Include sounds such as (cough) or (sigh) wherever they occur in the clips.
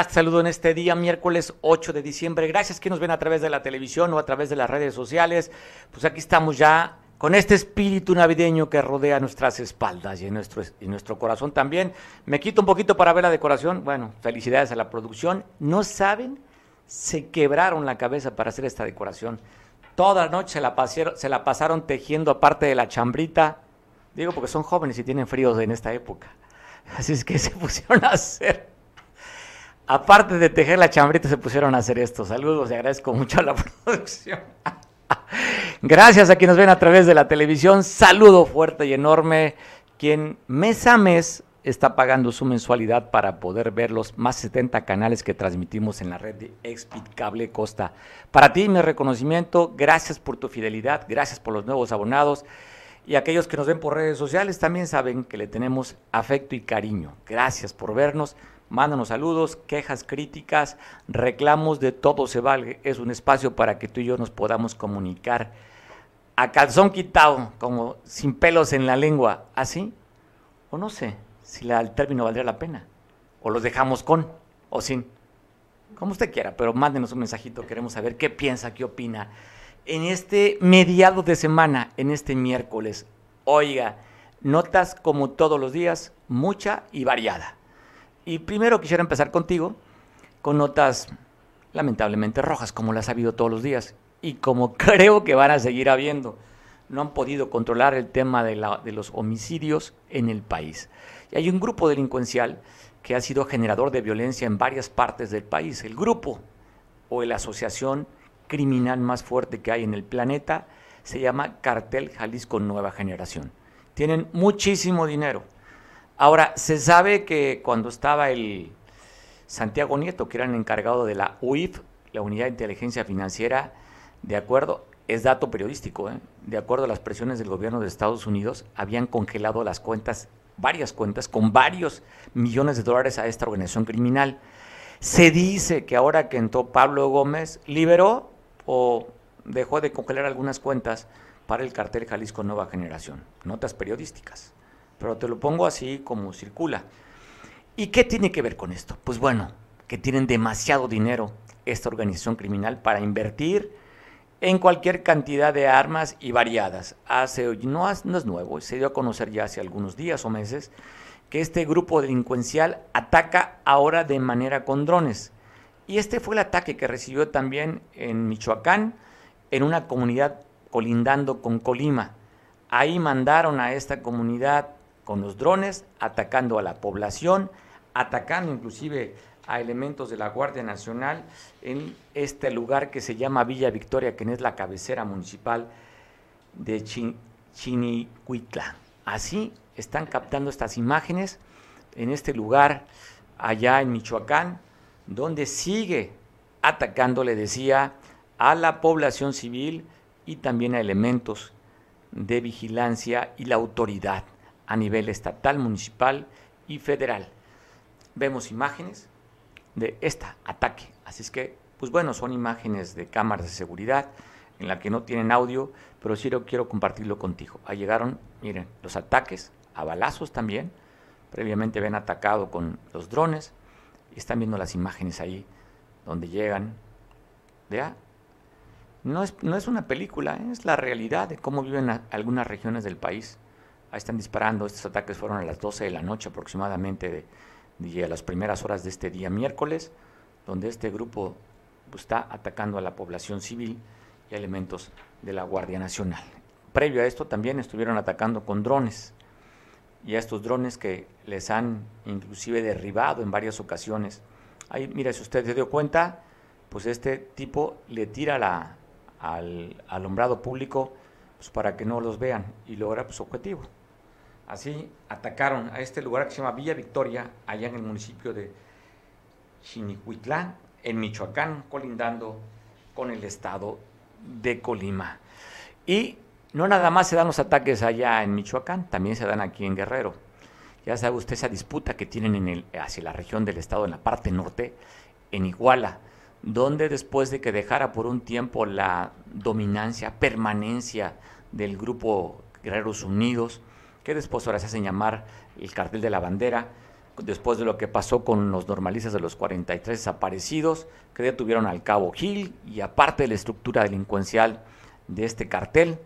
estás? Saludo en este día, miércoles 8 de diciembre. Gracias que nos ven a través de la televisión o a través de las redes sociales. Pues aquí estamos ya con este espíritu navideño que rodea nuestras espaldas y nuestro, y nuestro corazón también. Me quito un poquito para ver la decoración. Bueno, felicidades a la producción. No saben, se quebraron la cabeza para hacer esta decoración. Toda la noche se la, pasaron, se la pasaron tejiendo aparte de la chambrita. Digo porque son jóvenes y tienen fríos en esta época. Así es que se (laughs) pusieron a hacer aparte de tejer la chambrita, se pusieron a hacer esto. Saludos y agradezco mucho a la (laughs) producción. Gracias a quienes ven a través de la televisión. Saludo fuerte y enorme. Quien mes a mes está pagando su mensualidad para poder ver los más 70 canales que transmitimos en la red de Expit Cable Costa. Para ti, mi reconocimiento. Gracias por tu fidelidad. Gracias por los nuevos abonados. Y aquellos que nos ven por redes sociales también saben que le tenemos afecto y cariño. Gracias por vernos. Mándanos saludos, quejas, críticas, reclamos, de todo se vale. Es un espacio para que tú y yo nos podamos comunicar a calzón quitado, como sin pelos en la lengua. ¿Así? O no sé si el término valdría la pena. O los dejamos con o sin. Como usted quiera, pero mándenos un mensajito. Queremos saber qué piensa, qué opina. En este mediado de semana, en este miércoles, oiga, notas como todos los días, mucha y variada. Y primero quisiera empezar contigo con notas lamentablemente rojas, como las ha habido todos los días y como (laughs) creo que van a seguir habiendo. No han podido controlar el tema de, la, de los homicidios en el país. Y hay un grupo delincuencial que ha sido generador de violencia en varias partes del país. El grupo o la asociación criminal más fuerte que hay en el planeta se llama Cartel Jalisco Nueva Generación. Tienen muchísimo dinero Ahora, se sabe que cuando estaba el Santiago Nieto, que era el encargado de la UIF, la Unidad de Inteligencia Financiera, de acuerdo, es dato periodístico, ¿eh? de acuerdo a las presiones del gobierno de Estados Unidos, habían congelado las cuentas, varias cuentas, con varios millones de dólares a esta organización criminal. Se dice que ahora que entró Pablo Gómez, liberó o dejó de congelar algunas cuentas para el cartel Jalisco Nueva Generación. Notas periodísticas pero te lo pongo así como circula. ¿Y qué tiene que ver con esto? Pues bueno, que tienen demasiado dinero esta organización criminal para invertir en cualquier cantidad de armas y variadas. Hace, no, no es nuevo, se dio a conocer ya hace algunos días o meses que este grupo delincuencial ataca ahora de manera con drones. Y este fue el ataque que recibió también en Michoacán, en una comunidad colindando con Colima. Ahí mandaron a esta comunidad con los drones, atacando a la población, atacando inclusive a elementos de la Guardia Nacional en este lugar que se llama Villa Victoria, que es la cabecera municipal de Chinicuitla. Así están captando estas imágenes en este lugar allá en Michoacán, donde sigue atacando, le decía, a la población civil y también a elementos de vigilancia y la autoridad a nivel estatal, municipal y federal. Vemos imágenes de este ataque. Así es que, pues bueno, son imágenes de cámaras de seguridad en la que no tienen audio, pero sí quiero compartirlo contigo. Ahí llegaron, miren, los ataques a balazos también. Previamente ven atacado con los drones. Están viendo las imágenes ahí donde llegan. ¿Vea? No es, no es una película, es la realidad de cómo viven algunas regiones del país. Ahí están disparando. Estos ataques fueron a las 12 de la noche aproximadamente de, a las primeras horas de este día miércoles, donde este grupo pues, está atacando a la población civil y elementos de la Guardia Nacional. Previo a esto también estuvieron atacando con drones y a estos drones que les han inclusive derribado en varias ocasiones. Ahí, mira, si usted se dio cuenta, pues este tipo le tira la, al alumbrado público pues, para que no los vean y logra pues, su objetivo. Así atacaron a este lugar que se llama Villa Victoria, allá en el municipio de Chinicuitlán, en Michoacán, colindando con el estado de Colima. Y no nada más se dan los ataques allá en Michoacán, también se dan aquí en Guerrero. Ya sabe usted esa disputa que tienen hacia la región del estado, en la parte norte, en Iguala, donde después de que dejara por un tiempo la dominancia, permanencia del grupo Guerreros Unidos, que después ahora se hacen llamar el cartel de la bandera, después de lo que pasó con los normalistas de los 43 desaparecidos, que detuvieron al cabo Gil y aparte de la estructura delincuencial de este cartel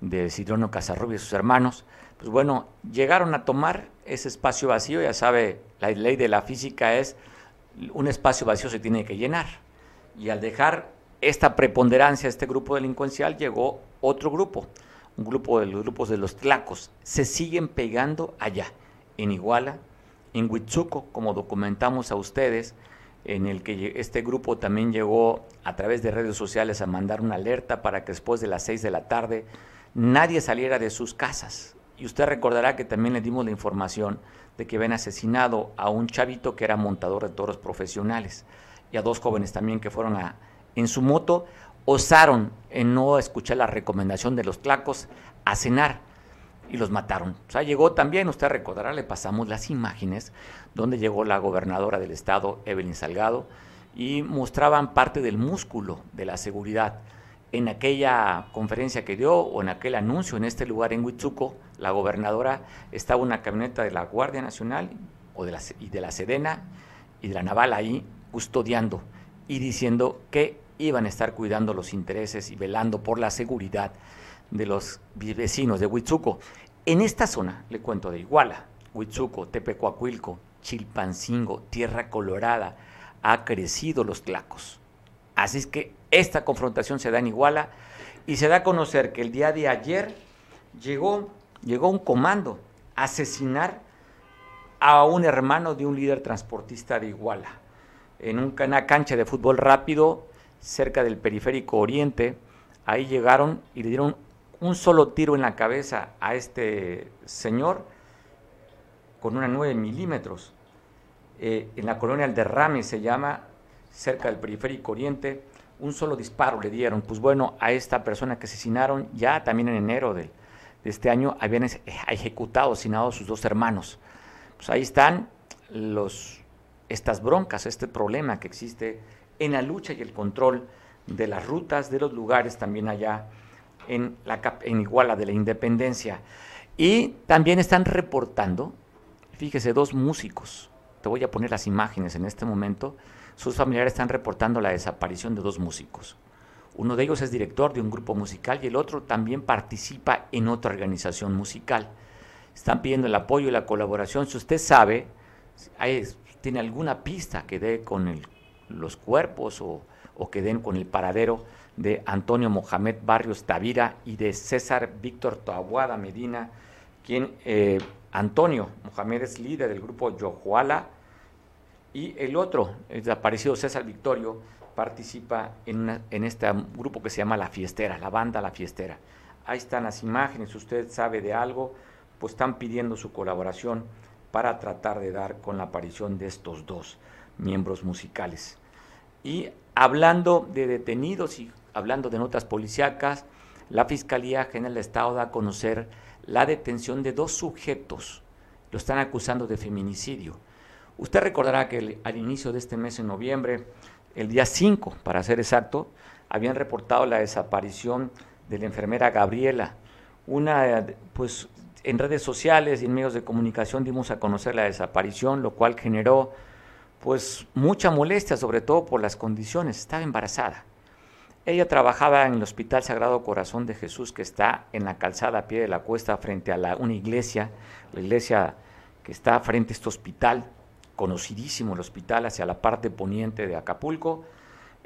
de Sidronio Casarrubia y sus hermanos, pues bueno, llegaron a tomar ese espacio vacío, ya sabe, la ley de la física es un espacio vacío se tiene que llenar. Y al dejar esta preponderancia, este grupo delincuencial, llegó otro grupo, un grupo de los grupos de los tlacos. Se siguen pegando allá, en Iguala, en Huitzuco, como documentamos a ustedes, en el que este grupo también llegó a través de redes sociales a mandar una alerta para que después de las seis de la tarde nadie saliera de sus casas. Y usted recordará que también le dimos la información de que habían asesinado a un chavito que era montador de toros profesionales y a dos jóvenes también que fueron a, en su moto, osaron en no escuchar la recomendación de los tlacos a cenar y los mataron. O sea, llegó también, usted recordará, le pasamos las imágenes donde llegó la gobernadora del estado, Evelyn Salgado, y mostraban parte del músculo de la seguridad. En aquella conferencia que dio o en aquel anuncio en este lugar en Huitzuco, la gobernadora estaba una camioneta de la Guardia Nacional o de la, y de la Sedena y de la Naval ahí custodiando y diciendo que iban a estar cuidando los intereses y velando por la seguridad de los vecinos de Huitzuco. En esta zona, le cuento de Iguala, Huitzuco, Tepecuacuilco, Chilpancingo, Tierra Colorada, ha crecido los tlacos. Así es que esta confrontación se da en Iguala y se da a conocer que el día de ayer llegó, llegó un comando a asesinar a un hermano de un líder transportista de Iguala en una cancha de fútbol rápido cerca del periférico oriente. Ahí llegaron y le dieron un solo tiro en la cabeza a este señor con una 9 milímetros. Eh, en la colonia El Derrame se llama, cerca del periférico oriente, un solo disparo le dieron. Pues bueno, a esta persona que asesinaron ya también en enero de, este año habían ejecutado, asesinado a sus dos hermanos. Pues ahí están los, estas broncas, este problema que existe en la lucha y el control de las rutas, de los lugares también allá en, la, en Iguala de la Independencia. Y también están reportando, fíjese, dos músicos, te voy a poner las imágenes en este momento, sus familiares están reportando la desaparición de dos músicos. Uno de ellos es director de un grupo musical y el otro también participa en otra organización musical. Están pidiendo el apoyo y la colaboración. Si usted sabe, tiene alguna pista que dé con los cuerpos o, o que den con el paradero de Antonio Mohamed Barrios Tavira y de César Víctor Toaguada Medina, quien eh, Antonio Mohamed es líder del grupo Yohuala y el otro, el desaparecido César Victorio, participa en, en este grupo que se llama La Fiestera, la banda La Fiestera. Ahí están las imágenes, si usted sabe de algo, pues están pidiendo su colaboración para tratar de dar con la aparición de estos dos miembros musicales. Y hablando de detenidos y hablando de notas policíacas, la Fiscalía General del Estado da a conocer la detención de dos sujetos. Lo están acusando de feminicidio. Usted recordará que al inicio de este mes, en noviembre, el día 5, para ser exacto, habían reportado la desaparición de la enfermera Gabriela. Una, pues en redes sociales y en medios de comunicación dimos a conocer la desaparición, lo cual generó pues mucha molestia, sobre todo por las condiciones. Estaba embarazada. Ella trabajaba en el Hospital Sagrado Corazón de Jesús, que está en la calzada a pie de la cuesta frente a una iglesia, la iglesia que está frente a este hospital, conocidísimo el hospital hacia la parte poniente de Acapulco.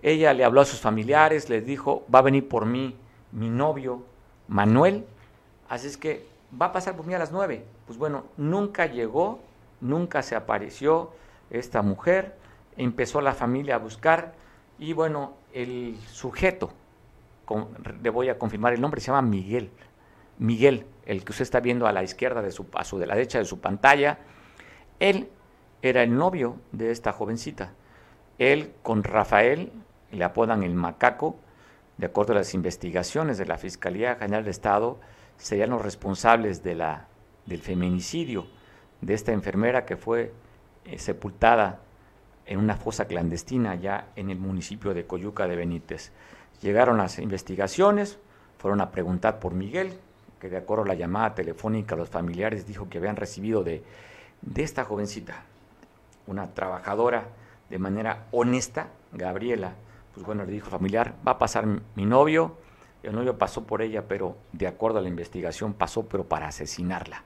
Ella le habló a sus familiares, les dijo, va a venir por mí mi novio Manuel, así es que va a pasar por mí a las nueve. Pues bueno, nunca llegó, nunca se apareció esta mujer, empezó la familia a buscar y bueno, el sujeto, le voy a confirmar el nombre, se llama Miguel. Miguel, el que usted está viendo a la izquierda de su de la derecha de su pantalla, él era el novio de esta jovencita. Él con Rafael, le apodan el macaco, de acuerdo a las investigaciones de la Fiscalía General de Estado, serían los responsables de la, del feminicidio de esta enfermera que fue eh, sepultada en una fosa clandestina ya en el municipio de Coyuca de Benítez. Llegaron las investigaciones, fueron a preguntar por Miguel, que de acuerdo a la llamada telefónica los familiares dijo que habían recibido de, de esta jovencita, una trabajadora de manera honesta, Gabriela, pues bueno, le dijo familiar, va a pasar mi novio, el novio pasó por ella, pero de acuerdo a la investigación pasó, pero para asesinarla.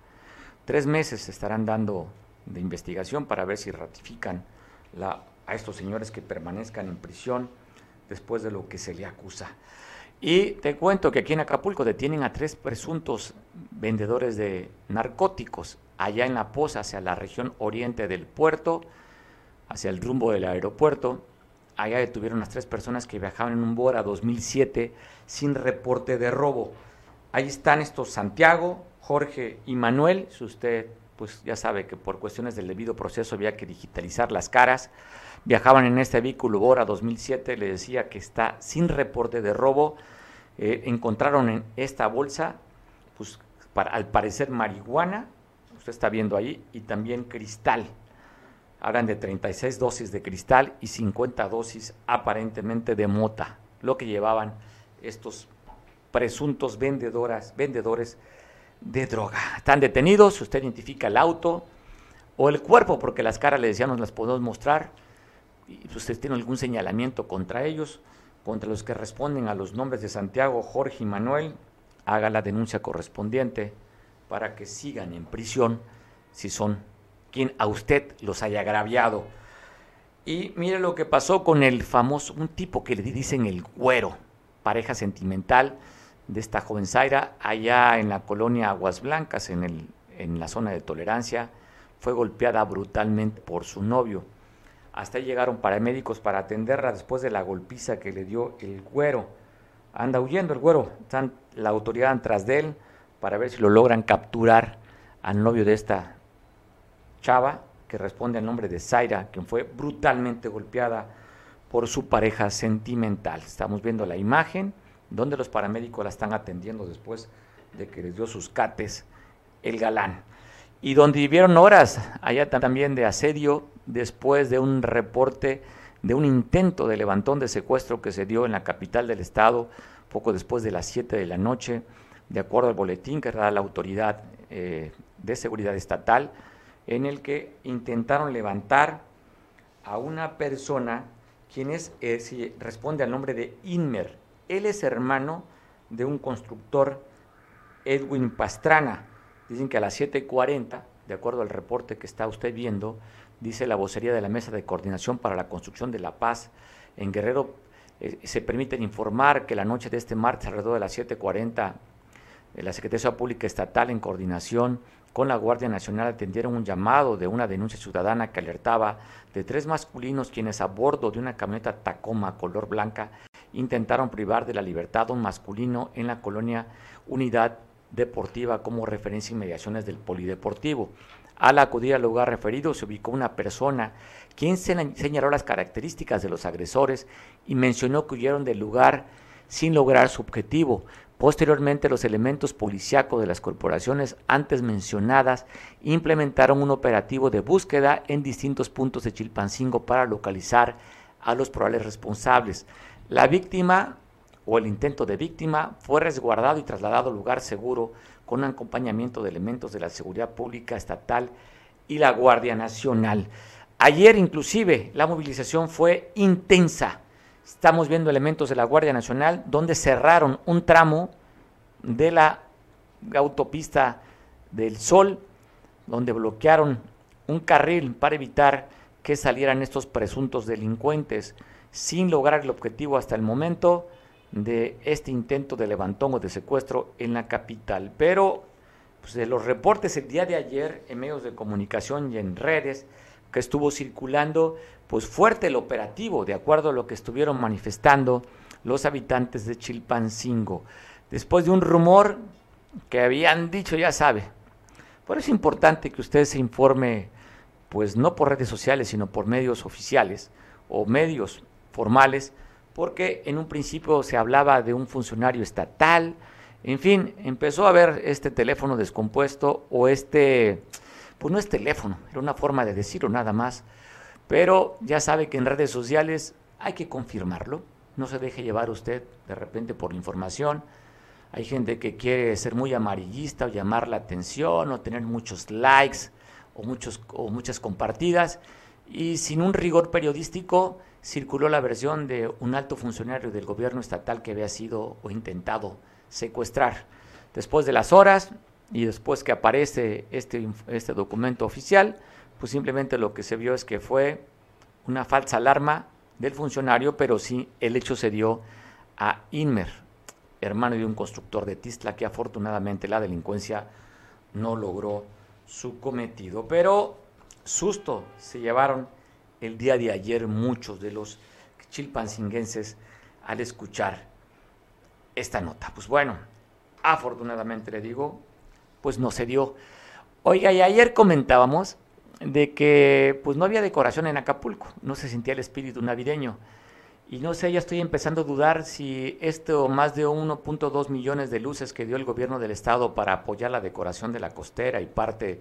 Tres meses estarán dando de investigación para ver si ratifican la, a estos señores que permanezcan en prisión después de lo que se le acusa. Y te cuento que aquí en Acapulco detienen a tres presuntos vendedores de narcóticos allá en la Poza, hacia la región oriente del puerto, hacia el rumbo del aeropuerto. Allá detuvieron a las tres personas que viajaban en un Bora 2007 sin reporte de robo. Ahí están estos Santiago, Jorge y Manuel. Si usted pues ya sabe que por cuestiones del debido proceso había que digitalizar las caras. Viajaban en este vehículo Bora 2007, le decía que está sin reporte de robo. Eh, encontraron en esta bolsa, pues para, al parecer marihuana, usted está viendo ahí, y también cristal. Hablan de 36 dosis de cristal y 50 dosis aparentemente de mota, lo que llevaban estos presuntos vendedoras, vendedores de droga. Están detenidos, usted identifica el auto o el cuerpo, porque las caras le decían nos las podemos mostrar, y si usted tiene algún señalamiento contra ellos, contra los que responden a los nombres de Santiago, Jorge y Manuel, haga la denuncia correspondiente para que sigan en prisión si son quien a usted los haya agraviado. Y mire lo que pasó con el famoso, un tipo que le dicen el güero, pareja sentimental de esta joven Zaira, allá en la colonia Aguas Blancas, en, el, en la zona de tolerancia, fue golpeada brutalmente por su novio. Hasta ahí llegaron paramédicos para atenderla después de la golpiza que le dio el güero. Anda huyendo el güero. Están la autoridad tras de él para ver si lo logran capturar al novio de esta chava, que responde al nombre de Zaira, quien fue brutalmente golpeada por su pareja sentimental. Estamos viendo la imagen donde los paramédicos la están atendiendo después de que les dio sus cates el galán. Y donde vivieron horas allá también de asedio después de un reporte de un intento de levantón de secuestro que se dio en la capital del estado poco después de las 7 de la noche, de acuerdo al boletín que da la autoridad eh, de seguridad estatal, en el que intentaron levantar a una persona quien es, eh, responde al nombre de Inmer. Él es hermano de un constructor, Edwin Pastrana. Dicen que a las 7.40, de acuerdo al reporte que está usted viendo, dice la vocería de la Mesa de Coordinación para la Construcción de la Paz en Guerrero, eh, se permiten informar que la noche de este martes, alrededor de las 7.40, eh, la Secretaría Pública Estatal, en coordinación con la Guardia Nacional, atendieron un llamado de una denuncia ciudadana que alertaba de tres masculinos quienes a bordo de una camioneta Tacoma color blanca intentaron privar de la libertad a un masculino en la colonia Unidad Deportiva como referencia inmediaciones del Polideportivo. Al acudir al lugar referido se ubicó una persona quien señaló las características de los agresores y mencionó que huyeron del lugar sin lograr su objetivo. Posteriormente, los elementos policíacos de las corporaciones antes mencionadas implementaron un operativo de búsqueda en distintos puntos de Chilpancingo para localizar a los probables responsables. La víctima o el intento de víctima fue resguardado y trasladado a lugar seguro con acompañamiento de elementos de la seguridad pública estatal y la Guardia Nacional. Ayer inclusive la movilización fue intensa. Estamos viendo elementos de la Guardia Nacional donde cerraron un tramo de la autopista del Sol, donde bloquearon un carril para evitar que salieran estos presuntos delincuentes, sin lograr el objetivo hasta el momento de este intento de levantón o de secuestro en la capital. Pero pues, de los reportes el día de ayer en medios de comunicación y en redes que estuvo circulando, pues fuerte el operativo, de acuerdo a lo que estuvieron manifestando los habitantes de Chilpancingo. Después de un rumor que habían dicho, ya sabe, por eso es importante que usted se informe, pues no por redes sociales, sino por medios oficiales o medios formales, porque en un principio se hablaba de un funcionario estatal, en fin, empezó a haber este teléfono descompuesto o este, pues no es teléfono, era una forma de decirlo nada más, pero ya sabe que en redes sociales hay que confirmarlo, no se deje llevar usted de repente por la información, hay gente que quiere ser muy amarillista o llamar la atención o tener muchos likes o, muchos, o muchas compartidas. Y sin un rigor periodístico circuló la versión de un alto funcionario del gobierno estatal que había sido o intentado secuestrar. Después de las horas y después que aparece este, este documento oficial, pues simplemente lo que se vio es que fue una falsa alarma del funcionario, pero sí el hecho se dio a Inmer, hermano de un constructor de Tistla, que afortunadamente la delincuencia no logró su cometido. Pero susto se llevaron el día de ayer muchos de los chilpancinguenses al escuchar esta nota. Pues bueno, afortunadamente le digo, pues no se dio. Oiga, y ayer comentábamos de que pues no había decoración en Acapulco, no se sentía el espíritu navideño. Y no sé, ya estoy empezando a dudar si esto más de 1.2 millones de luces que dio el gobierno del estado para apoyar la decoración de la costera y parte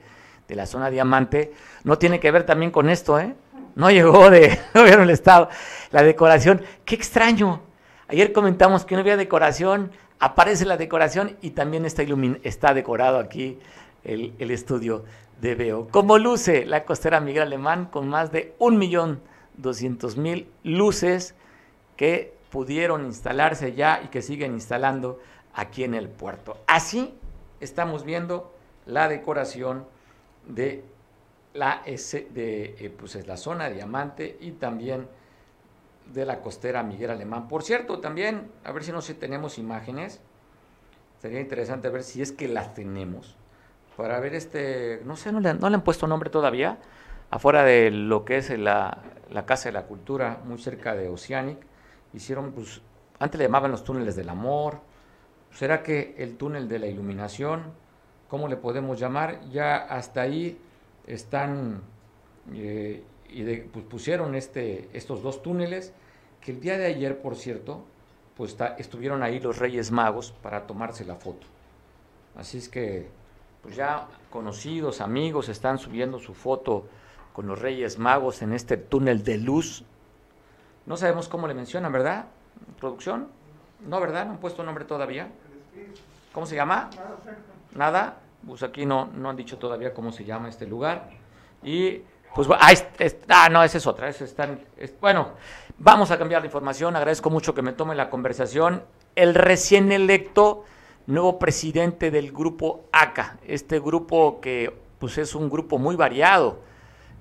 de la zona diamante no tiene que ver también con esto, ¿eh? No llegó de (laughs) gobierno del estado la decoración. Qué extraño. Ayer comentamos que no había decoración, aparece la decoración y también está, está decorado aquí el, el estudio de Veo. Como luce la costera Miguel Alemán con más de 1.200.000 luces que pudieron instalarse ya y que siguen instalando aquí en el puerto. Así estamos viendo la decoración de la, de, eh, pues es la zona diamante y también de la costera Miguel Alemán. Por cierto, también, a ver si no sé, tenemos imágenes. Sería interesante ver si es que las tenemos. Para ver este, no sé, no le, no han puesto nombre todavía. Afuera de lo que es la, la Casa de la Cultura, muy cerca de Oceanic hicieron, pues, antes le llamaban los túneles del amor, ¿será que el túnel de la iluminación, cómo le podemos llamar? Ya hasta ahí están, eh, y pues, pusieron este, estos dos túneles, que el día de ayer, por cierto, pues estuvieron ahí los Reyes Magos para tomarse la foto. Así es que, pues ya conocidos, amigos, están subiendo su foto con los Reyes Magos en este túnel de luz no sabemos cómo le mencionan, ¿verdad? ¿Producción? No, ¿verdad? No han puesto nombre todavía. ¿Cómo se llama? Nada. Pues aquí no, no han dicho todavía cómo se llama este lugar. Y pues ah, ah no, esa es otra. Es, bueno, vamos a cambiar la información. Agradezco mucho que me tome la conversación. El recién electo nuevo presidente del grupo ACA, este grupo que pues es un grupo muy variado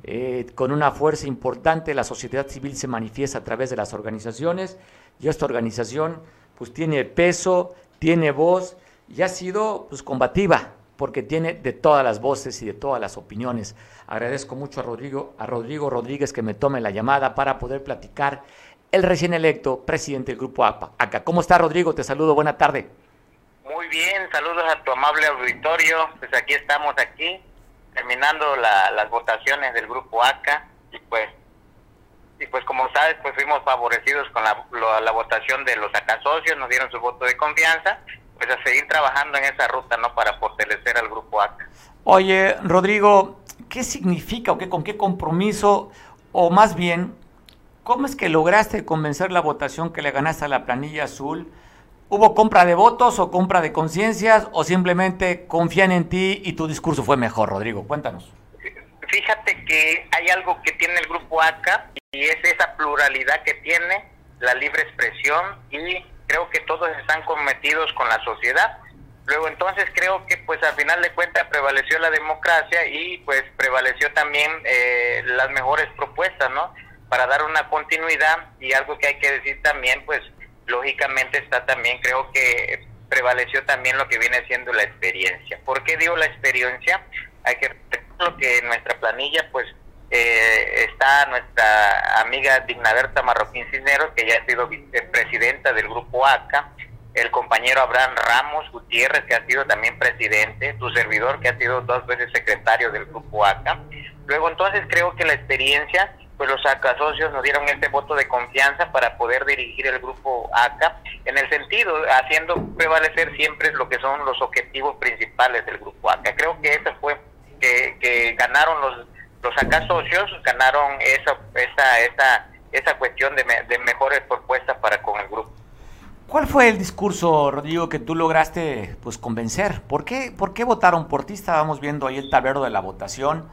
eh, con una fuerza importante, la sociedad civil se manifiesta a través de las organizaciones y esta organización pues tiene peso, tiene voz y ha sido pues combativa porque tiene de todas las voces y de todas las opiniones. Agradezco mucho a Rodrigo, a Rodrigo Rodríguez que me tome la llamada para poder platicar el recién electo presidente del Grupo APA. Acá. ¿Cómo está Rodrigo? Te saludo, buena tarde. Muy bien, saludos a tu amable auditorio. Pues aquí estamos aquí terminando las votaciones del grupo ACA y pues y pues como sabes pues fuimos favorecidos con la, la votación de los ACA socios, nos dieron su voto de confianza, pues a seguir trabajando en esa ruta no para fortalecer al grupo ACA. Oye, Rodrigo, ¿qué significa o qué con qué compromiso o más bien cómo es que lograste convencer la votación que le ganaste a la planilla azul? ¿Hubo compra de votos o compra de conciencias o simplemente confían en ti y tu discurso fue mejor, Rodrigo? Cuéntanos. Fíjate que hay algo que tiene el grupo ACA y es esa pluralidad que tiene, la libre expresión y creo que todos están cometidos con la sociedad. Luego entonces creo que pues al final de cuentas prevaleció la democracia y pues prevaleció también eh, las mejores propuestas, ¿no? Para dar una continuidad y algo que hay que decir también pues lógicamente está también, creo que prevaleció también lo que viene siendo la experiencia. ¿Por qué digo la experiencia? Hay que lo que en nuestra planilla, pues, eh, está nuestra amiga Dignaberta Marroquín Cisneros, que ya ha sido vicepresidenta del grupo ACA, el compañero Abraham Ramos Gutiérrez, que ha sido también presidente, tu servidor, que ha sido dos veces secretario del grupo ACA. Luego, entonces, creo que la experiencia pues los ACA socios nos dieron este voto de confianza para poder dirigir el grupo ACA en el sentido, haciendo prevalecer siempre lo que son los objetivos principales del grupo ACA. Creo que eso fue que, ganaron los, los ACA socios, ganaron esa, esa, esa, esa cuestión de, de mejores propuestas para con el grupo. ¿Cuál fue el discurso, Rodrigo, que tú lograste pues convencer? ¿Por qué, ¿Por qué votaron por ti? Estábamos viendo ahí el tablero de la votación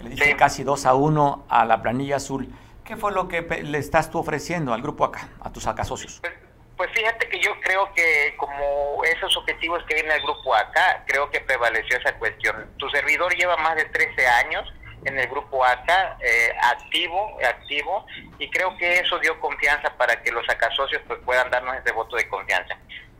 le dije casi 2 a 1 a la planilla azul. ¿Qué fue lo que le estás tú ofreciendo al grupo acá, a tus acá socios? Pues, pues, fíjate que yo creo que como esos objetivos que viene el grupo acá, creo que prevaleció esa cuestión. Tu servidor lleva más de 13 años en el grupo ACA, eh, activo, activo, y creo que eso dio confianza para que los acá socios pues, puedan darnos ese voto de confianza.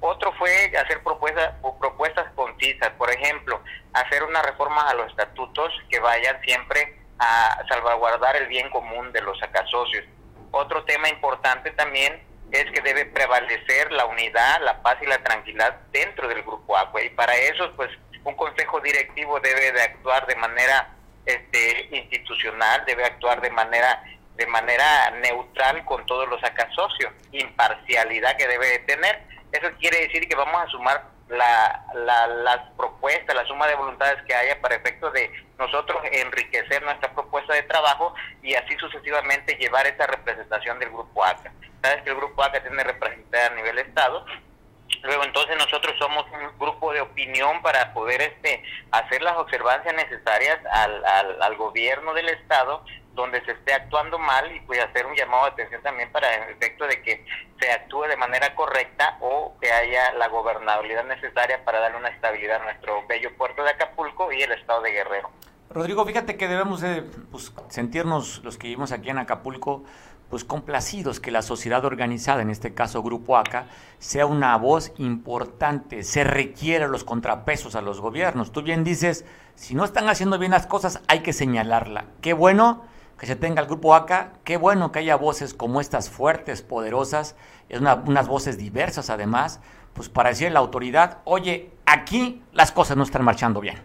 Otro fue hacer propuestas, propuestas concisas, por ejemplo, hacer una reforma a los estatutos que vayan siempre a salvaguardar el bien común de los acá socios. Otro tema importante también es que debe prevalecer la unidad, la paz y la tranquilidad dentro del grupo ACA y para eso pues un consejo directivo debe de actuar de manera este, institucional, debe actuar de manera de manera neutral con todos los acá socios, imparcialidad que debe de tener. Eso quiere decir que vamos a sumar la, la, las propuestas, la suma de voluntades que haya para efecto de nosotros enriquecer nuestra propuesta de trabajo y así sucesivamente llevar esa representación del Grupo ACA. Sabes que el Grupo ACA tiene representación a nivel Estado, Luego entonces nosotros somos un grupo de opinión para poder este hacer las observancias necesarias al, al gobierno del estado donde se esté actuando mal y pues hacer un llamado de atención también para el efecto de que se actúe de manera correcta o que haya la gobernabilidad necesaria para darle una estabilidad a nuestro bello puerto de Acapulco y el estado de Guerrero. Rodrigo, fíjate que debemos de, pues, sentirnos los que vivimos aquí en Acapulco pues complacidos que la sociedad organizada, en este caso Grupo ACA, sea una voz importante, se requieren los contrapesos a los gobiernos. Tú bien dices, si no están haciendo bien las cosas, hay que señalarla. Qué bueno que se tenga el Grupo ACA, qué bueno que haya voces como estas fuertes, poderosas, es unas voces diversas además, pues para decirle a la autoridad, oye, aquí las cosas no están marchando bien.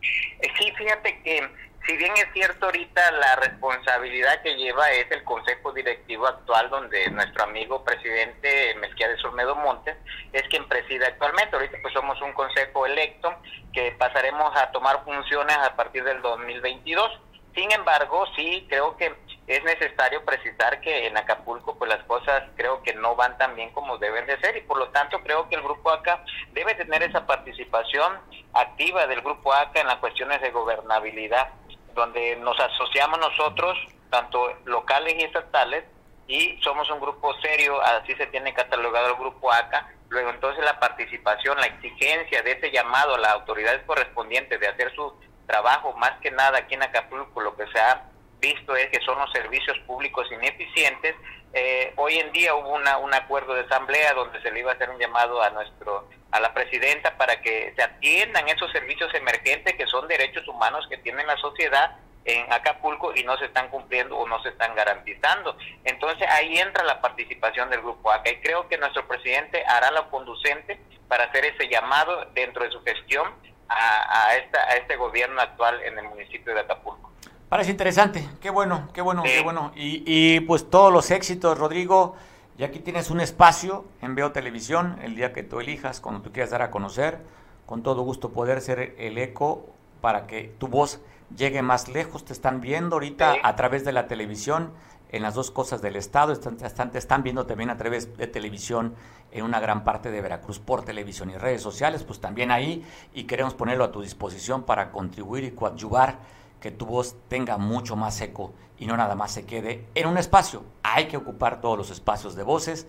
Sí, fíjate que si bien es cierto ahorita la responsabilidad que lleva es el consejo directivo actual donde nuestro amigo presidente Melquiades Olmedo Montes es quien preside actualmente. Ahorita pues somos un consejo electo que pasaremos a tomar funciones a partir del 2022. Sin embargo, sí creo que es necesario precisar que en Acapulco pues las cosas creo que no van tan bien como deben de ser y por lo tanto creo que el grupo ACA debe tener esa participación activa del grupo ACA en las cuestiones de gobernabilidad donde nos asociamos nosotros, tanto locales y estatales, y somos un grupo serio, así se tiene catalogado el grupo ACA. Luego entonces la participación, la exigencia de ese llamado a las autoridades correspondientes de hacer su trabajo, más que nada aquí en Acapulco, lo que se ha visto es que son los servicios públicos ineficientes. Eh, hoy en día hubo una, un acuerdo de asamblea donde se le iba a hacer un llamado a nuestro a la presidenta para que se atiendan esos servicios emergentes que son derechos humanos que tiene la sociedad en Acapulco y no se están cumpliendo o no se están garantizando. Entonces ahí entra la participación del Grupo ACA y creo que nuestro presidente hará lo conducente para hacer ese llamado dentro de su gestión a, a, esta, a este gobierno actual en el municipio de Acapulco. Parece interesante, qué bueno, qué bueno, qué bueno. Y, y pues todos los éxitos, Rodrigo. Y aquí tienes un espacio en Veo Televisión, el día que tú elijas, cuando tú quieras dar a conocer, con todo gusto poder ser el eco para que tu voz llegue más lejos. Te están viendo ahorita a través de la televisión en las dos cosas del Estado, están, están, están viendo también a través de televisión en una gran parte de Veracruz por televisión y redes sociales, pues también ahí y queremos ponerlo a tu disposición para contribuir y coadyuvar que tu voz tenga mucho más eco y no nada más se quede en un espacio. Hay que ocupar todos los espacios de voces.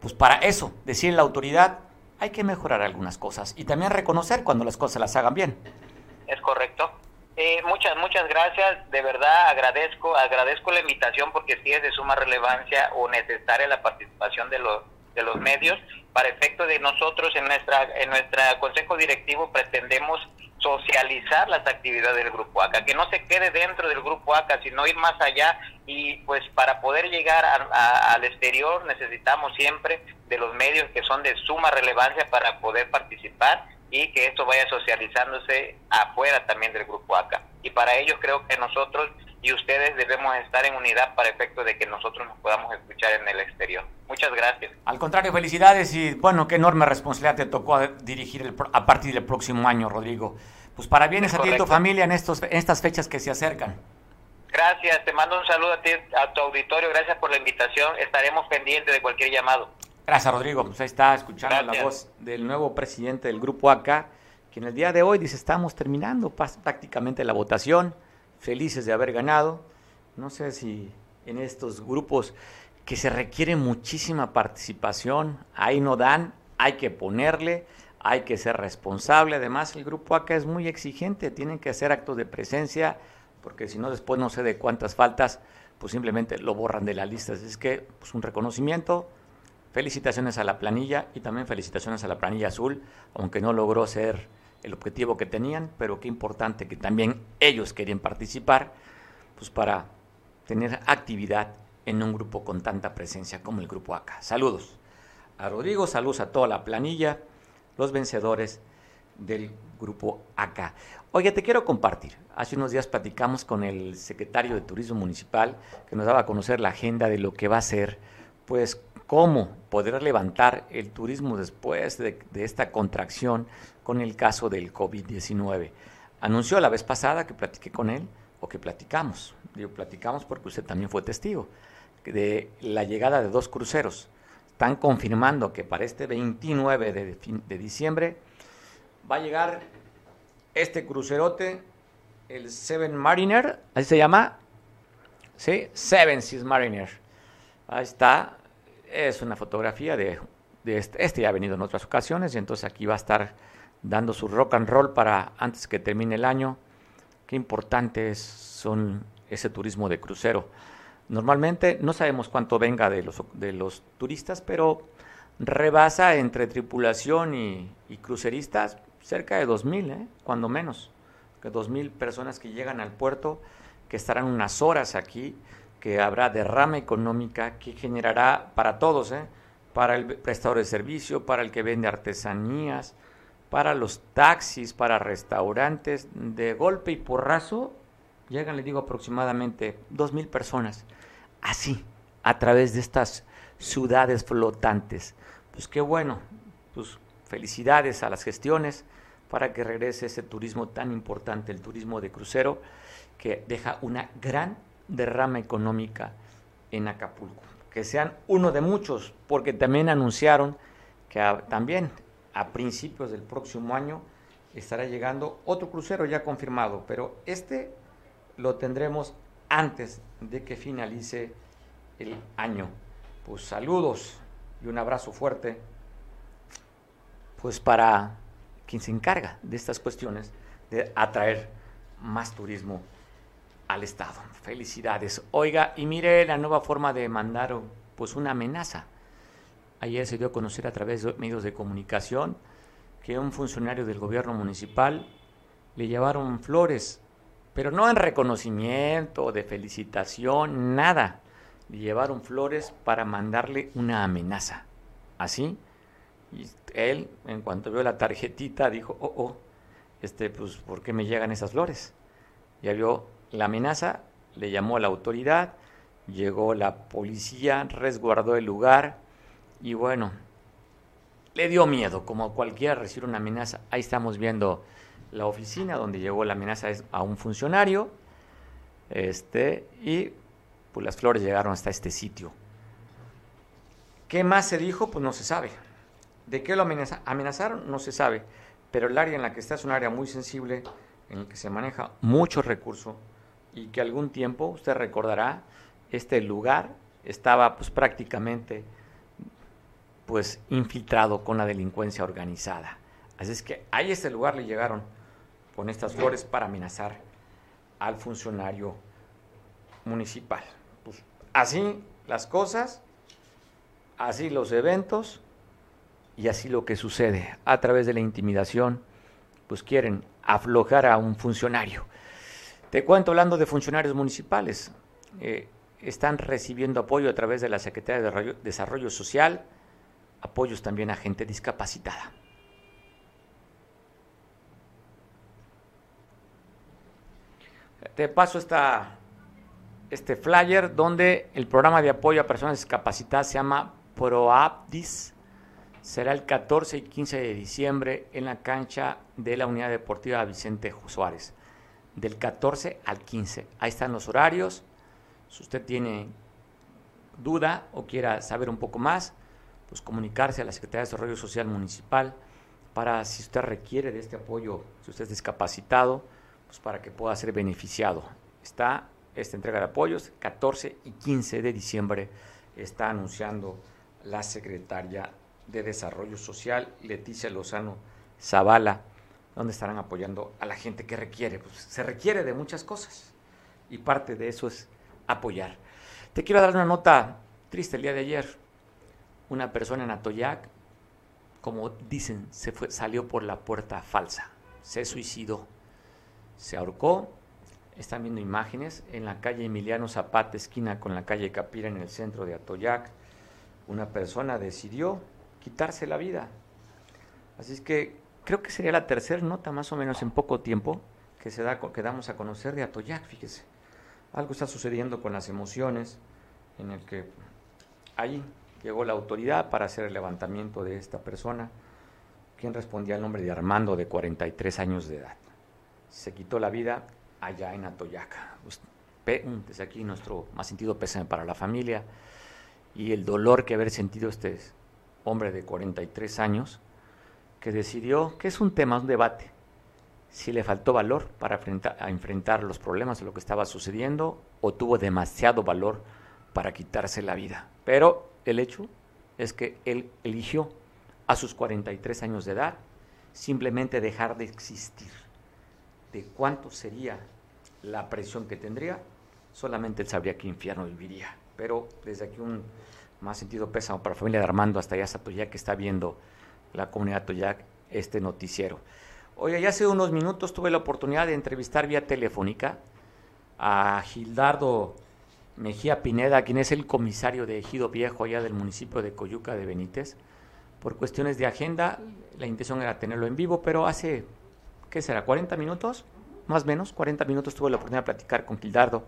Pues para eso, decir la autoridad, hay que mejorar algunas cosas y también reconocer cuando las cosas las hagan bien. Es correcto. Eh, muchas, muchas gracias. De verdad agradezco, agradezco la invitación porque sí es de suma relevancia o necesaria la participación de los de los medios. Para efecto de nosotros en nuestra en nuestro consejo directivo pretendemos socializar las actividades del Grupo ACA, que no se quede dentro del Grupo ACA, sino ir más allá y pues para poder llegar al exterior necesitamos siempre de los medios que son de suma relevancia para poder participar y que esto vaya socializándose afuera también del Grupo ACA. Y para ello creo que nosotros y ustedes debemos estar en unidad para efecto de que nosotros nos podamos escuchar en el exterior. Muchas gracias. Al contrario, felicidades y bueno, qué enorme responsabilidad te tocó dirigir a partir del próximo año, Rodrigo. Pues para bienes a ti y tu familia en, estos, en estas fechas que se acercan. Gracias, te mando un saludo a ti, a tu auditorio, gracias por la invitación, estaremos pendientes de cualquier llamado. Gracias, Rodrigo. Pues ahí está escuchando la voz del nuevo presidente del Grupo ACA, que en el día de hoy dice, estamos terminando prácticamente la votación felices de haber ganado. No sé si en estos grupos que se requiere muchísima participación, ahí no dan, hay que ponerle, hay que ser responsable. Además, el grupo acá es muy exigente, tienen que hacer actos de presencia, porque si no, después no sé de cuántas faltas, pues simplemente lo borran de la lista. Es que, pues un reconocimiento, felicitaciones a la planilla y también felicitaciones a la planilla azul, aunque no logró ser el objetivo que tenían, pero qué importante que también ellos querían participar, pues para tener actividad en un grupo con tanta presencia como el grupo acá. Saludos a Rodrigo, saludos a toda la planilla, los vencedores del grupo acá. Oye, te quiero compartir. Hace unos días platicamos con el secretario de Turismo Municipal que nos daba a conocer la agenda de lo que va a ser, pues cómo poder levantar el turismo después de, de esta contracción con el caso del COVID-19. Anunció la vez pasada que platiqué con él o que platicamos. Digo, platicamos porque usted también fue testigo de la llegada de dos cruceros. Están confirmando que para este 29 de, diciembre va a llegar este crucerote, el Seven Mariner, así se llama, ¿sí? Seven Seas Mariner. Ahí está, es una fotografía de, este, este ya ha venido en otras ocasiones y entonces aquí va a estar dando su rock and roll para antes que termine el año. Qué importantes son ese turismo de crucero. Normalmente no sabemos cuánto venga de los, de los turistas, pero rebasa entre tripulación y, cruceristas cerca de 2.000, ¿eh? cuando menos. Que 2.000 personas que llegan al puerto, que estarán unas horas aquí, que habrá derrama económica que generará para todos, ¿eh? para el prestador de servicio, para el que vende artesanías, para los taxis, para restaurantes, de golpe y porrazo, llegan, le digo, aproximadamente 2.000 personas así, a través de estas ciudades flotantes. Pues qué bueno, pues felicidades a las gestiones para que regrese ese turismo tan importante, el turismo de crucero, que deja una gran derrama económica en Acapulco. Que sean uno de muchos, porque también anunciaron que también a principios del próximo año estará llegando otro crucero ya confirmado, pero este lo tendremos antes de que finalice el año. Pues saludos y un abrazo fuerte, pues para quien se encarga de estas cuestiones de atraer más turismo al Estado. Felicidades. Oiga, y mire la nueva forma de mandar pues una amenaza. Ayer se dio a conocer a través de medios de comunicación que un funcionario del gobierno municipal le llevaron flores pero no en reconocimiento, de felicitación, nada. Le llevaron flores para mandarle una amenaza. Así. Y él, en cuanto vio la tarjetita, dijo, oh, oh, este, pues, ¿por qué me llegan esas flores? Ya vio la amenaza, le llamó a la autoridad, llegó la policía, resguardó el lugar y bueno, le dio miedo, como cualquiera recibe una amenaza. Ahí estamos viendo la oficina donde llegó la amenaza a un funcionario este, y pues las flores llegaron hasta este sitio. ¿Qué más se dijo? Pues no se sabe. ¿De qué lo amenazaron? No se sabe. Pero el área en la que está es un área muy sensible, en el que se maneja mucho recurso y que algún tiempo, usted recordará, este lugar estaba pues prácticamente pues infiltrado con la delincuencia organizada. Así es que a este lugar le llegaron con estas flores para amenazar al funcionario municipal. Pues así las cosas, así los eventos y así lo que sucede a través de la intimidación, pues quieren aflojar a un funcionario. Te cuento hablando de funcionarios municipales. Eh, están recibiendo apoyo a través de la Secretaría de Desarrollo Social, apoyos también a gente discapacitada. Te paso este flyer donde el programa de apoyo a personas discapacitadas se llama ProAptis. Será el 14 y 15 de diciembre en la cancha de la Unidad Deportiva Vicente Suárez. Del 14 al 15. Ahí están los horarios. Si usted tiene duda o quiera saber un poco más, pues comunicarse a la Secretaría de Desarrollo Social Municipal para si usted requiere de este apoyo, si usted es discapacitado, pues para que pueda ser beneficiado está esta entrega de apoyos, 14 y 15 de diciembre está anunciando la secretaria de Desarrollo Social, Leticia Lozano Zavala, donde estarán apoyando a la gente que requiere. Pues se requiere de muchas cosas y parte de eso es apoyar. Te quiero dar una nota triste el día de ayer. Una persona en Atoyac, como dicen, se salió por la puerta falsa, se suicidó, se ahorcó. Están viendo imágenes en la calle Emiliano Zapata, esquina con la calle Capira en el centro de Atoyac. Una persona decidió quitarse la vida. Así es que creo que sería la tercera nota más o menos en poco tiempo que, se da, que damos a conocer de Atoyac, fíjese. Algo está sucediendo con las emociones, en el que ahí llegó la autoridad para hacer el levantamiento de esta persona, quien respondía al nombre de Armando, de 43 años de edad. Se quitó la vida allá en Atoyac. Desde aquí nuestro más sentido pésame para la familia y el dolor que haber sentido este hombre de 43 años, que decidió, que es un tema, un debate, si le faltó valor para enfrentar, enfrentar los problemas de lo que estaba sucediendo o tuvo demasiado valor para quitarse la vida. Pero el hecho es que él eligió a sus 43 años de edad simplemente dejar de existir. De cuánto sería la presión que tendría, solamente él sabría qué infierno viviría. Pero desde aquí un más sentido pésamo para la familia de Armando hasta allá Toyac que está viendo la comunidad Toyac este noticiero. Oye, ya hace unos minutos tuve la oportunidad de entrevistar vía telefónica a Gildardo Mejía Pineda, quien es el comisario de Ejido Viejo allá del municipio de Coyuca de Benítez. Por cuestiones de agenda, la intención era tenerlo en vivo, pero hace, ¿qué será? ¿40 minutos? Más o menos, 40 minutos tuve la oportunidad de platicar con Gildardo.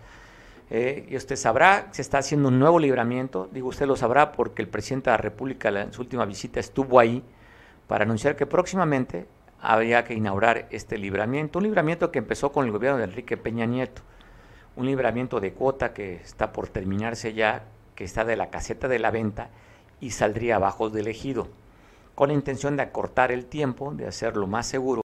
Eh, y usted sabrá, se está haciendo un nuevo libramiento, digo usted lo sabrá porque el presidente de la República en su última visita estuvo ahí para anunciar que próximamente había que inaugurar este libramiento, un libramiento que empezó con el gobierno de Enrique Peña Nieto, un libramiento de cuota que está por terminarse ya, que está de la caseta de la venta y saldría abajo del ejido, con la intención de acortar el tiempo, de hacerlo más seguro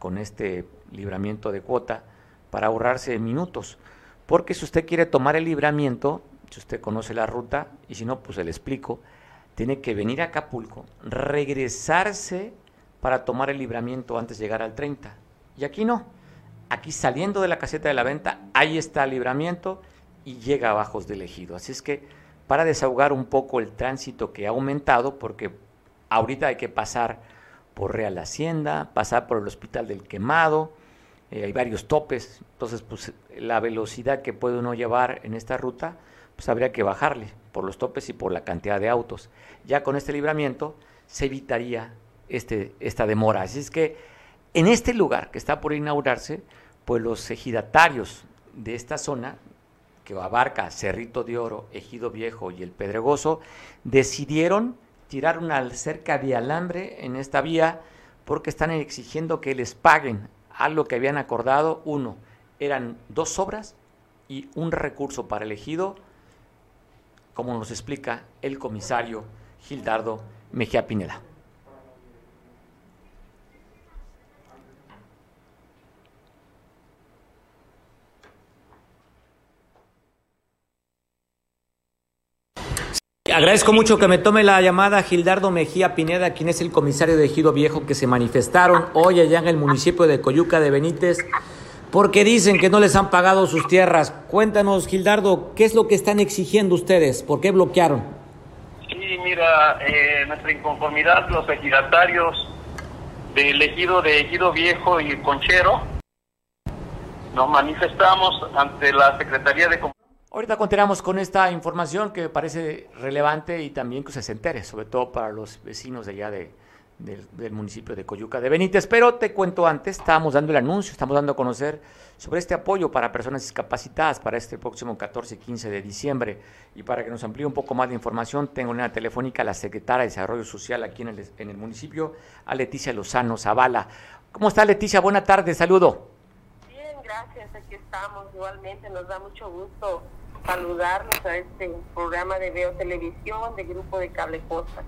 con este libramiento de cuota para ahorrarse minutos. Porque si usted quiere tomar el libramiento, si usted conoce la ruta, y si no, pues se le explico, tiene que venir a Acapulco, regresarse para tomar el libramiento antes de llegar al 30. Y aquí no. Aquí saliendo de la caseta de la venta, ahí está el libramiento y llega a Bajos del Ejido. Así es que para desahogar un poco el tránsito que ha aumentado, porque ahorita hay que pasar por Real Hacienda, pasar por el Hospital del Quemado, eh, hay varios topes, entonces pues la velocidad que puede uno llevar en esta ruta, pues habría que bajarle por los topes y por la cantidad de autos. Ya con este libramiento se evitaría este, esta demora. Así es que en este lugar que está por inaugurarse, pues los ejidatarios de esta zona, que abarca Cerrito de Oro, Ejido Viejo y El Pedregoso, decidieron tirar una cerca de alambre en esta vía porque están exigiendo que les paguen algo que habían acordado. Uno, eran dos obras y un recurso para el ejido, como nos explica el comisario Gildardo Mejía Pineda. Agradezco mucho que me tome la llamada Gildardo Mejía Pineda, quien es el comisario de Ejido Viejo, que se manifestaron hoy allá en el municipio de Coyuca de Benítez, porque dicen que no les han pagado sus tierras. Cuéntanos, Gildardo, ¿qué es lo que están exigiendo ustedes? ¿Por qué bloquearon? Sí, mira, eh, nuestra inconformidad, los ejidatarios del ejido de Ejido Viejo y Conchero, nos manifestamos ante la Secretaría de Ahorita continuamos con esta información que me parece relevante y también que se entere, sobre todo para los vecinos de allá de, del municipio de Coyuca de Benítez. Pero te cuento antes, estábamos dando el anuncio, estamos dando a conocer sobre este apoyo para personas discapacitadas para este próximo 14 y 15 de diciembre. Y para que nos amplíe un poco más de información, tengo en la telefónica a la secretaria de Desarrollo Social aquí en el, en el municipio, a Leticia Lozano Zavala. ¿Cómo está Leticia? Buena tarde, saludo. Bien, gracias, aquí estamos igualmente, nos da mucho gusto saludarnos a este programa de Veo Televisión de Grupo de Cable Costa.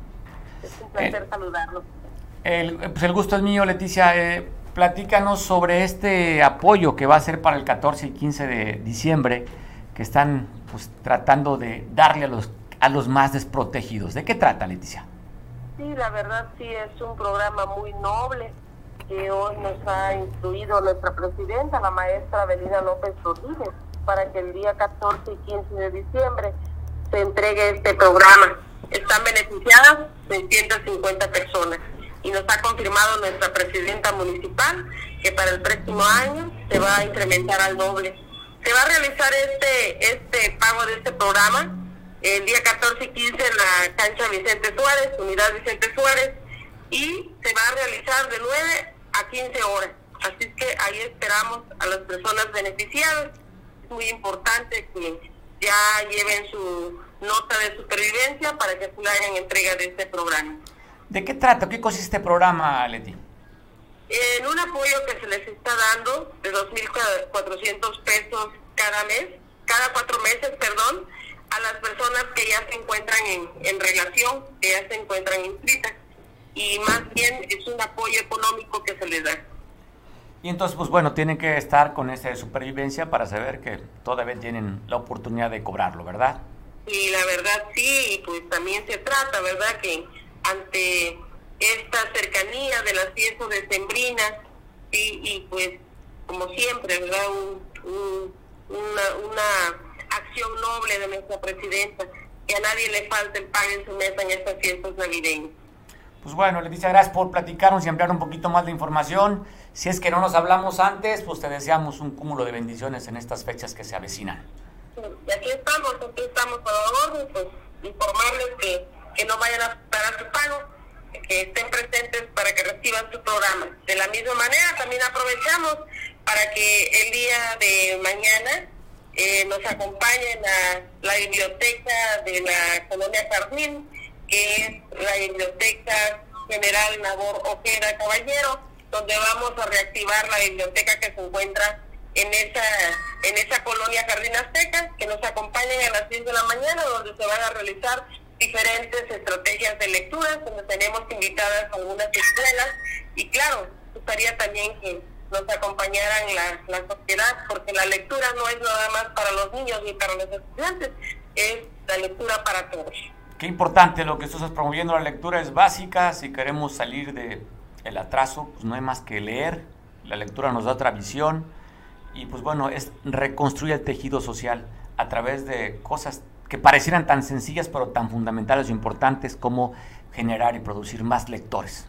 Es un placer eh, saludarlos. El, pues el gusto es mío, Leticia. Eh, platícanos sobre este apoyo que va a ser para el 14 y 15 de diciembre, que están pues, tratando de darle a los, a los más desprotegidos. ¿De qué trata, Leticia? Sí, la verdad sí es un programa muy noble que hoy nos ha instruido nuestra presidenta, la maestra Belina López Rodríguez, para que el día 14 y 15 de diciembre se entregue este programa. Están beneficiadas 650 personas y nos ha confirmado nuestra presidenta municipal que para el próximo año se va a incrementar al doble. Se va a realizar este este pago de este programa el día 14 y 15 en la cancha Vicente Suárez, unidad Vicente Suárez, y se va a realizar de 9 a 15 horas. Así es que ahí esperamos a las personas beneficiadas. Es muy importante que ya lleven su nota de supervivencia para que se hagan entrega de este programa. ¿De qué trata? ¿Qué consiste este programa, Leti? En un apoyo que se les está dando de 2.400 pesos cada mes, cada cuatro meses, perdón, a las personas que ya se encuentran en, en relación, que ya se encuentran inscritas. Y más bien es un apoyo económico que se les da. Y entonces, pues bueno, tienen que estar con esa supervivencia para saber que todavía tienen la oportunidad de cobrarlo, ¿verdad? Y la verdad sí, y pues también se trata, ¿verdad? Que ante esta cercanía de las fiestas decembrinas, sí, y pues como siempre, ¿verdad? una, una acción noble de nuestra presidenta, que a nadie le falte el pan en su mesa en estas fiestas navideñas. Pues bueno, Leticia, gracias por platicarnos y ampliar un poquito más de información. Si es que no nos hablamos antes, pues te deseamos un cúmulo de bendiciones en estas fechas que se avecinan. Y aquí estamos, aquí estamos para orden, pues informarles que, que no vayan a pagar su pago, que estén presentes para que reciban su programa. De la misma manera, también aprovechamos para que el día de mañana eh, nos acompañen a la biblioteca de la colonia Jardín, que es la biblioteca General Nabor Ojeda Caballero, donde vamos a reactivar la biblioteca que se encuentra en esa en esa colonia Jardín Azteca, que nos acompañen a las 10 de la mañana, donde se van a realizar diferentes estrategias de lectura, donde tenemos invitadas algunas escuelas, y claro, gustaría también que nos acompañaran la, la sociedad, porque la lectura no es nada más para los niños ni para los estudiantes, es la lectura para todos. Qué importante lo que tú estás promoviendo, la lectura es básica, si queremos salir de el atraso, pues no hay más que leer, la lectura nos da otra visión y pues bueno, es reconstruir el tejido social a través de cosas que parecieran tan sencillas pero tan fundamentales e importantes como generar y producir más lectores.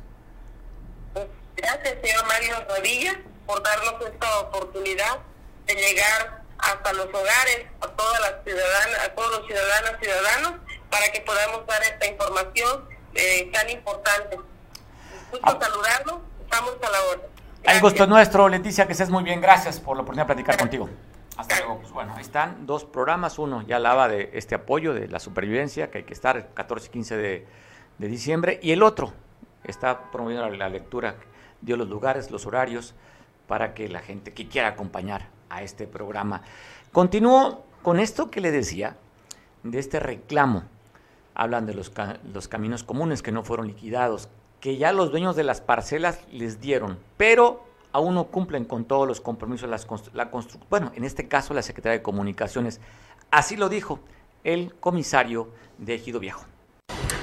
Gracias, señor Mario Rodilla, por darnos esta oportunidad de llegar hasta los hogares, a todas las ciudadanas, a todos los ciudadanos y ciudadanos, para que podamos dar esta información eh, tan importante. Gusto ah. saludarlo, estamos a la hora. El gusto es nuestro, Leticia, que estés muy bien. Gracias por la oportunidad de platicar contigo. Hasta luego. Pues bueno, están dos programas. Uno ya hablaba de este apoyo de la supervivencia, que hay que estar el 14 y 15 de, de diciembre. Y el otro está promoviendo la, lectura, dio los lugares, los horarios, para que la gente que quiera acompañar a este programa. Continúo con esto que le decía, de este reclamo. Hablan de los, los caminos comunes que no fueron liquidados, que ya los dueños de las parcelas les dieron, pero aún no cumplen con todos los compromisos las la bueno, en este caso la Secretaría de Comunicaciones. Así lo dijo el comisario de Ejido Viejo.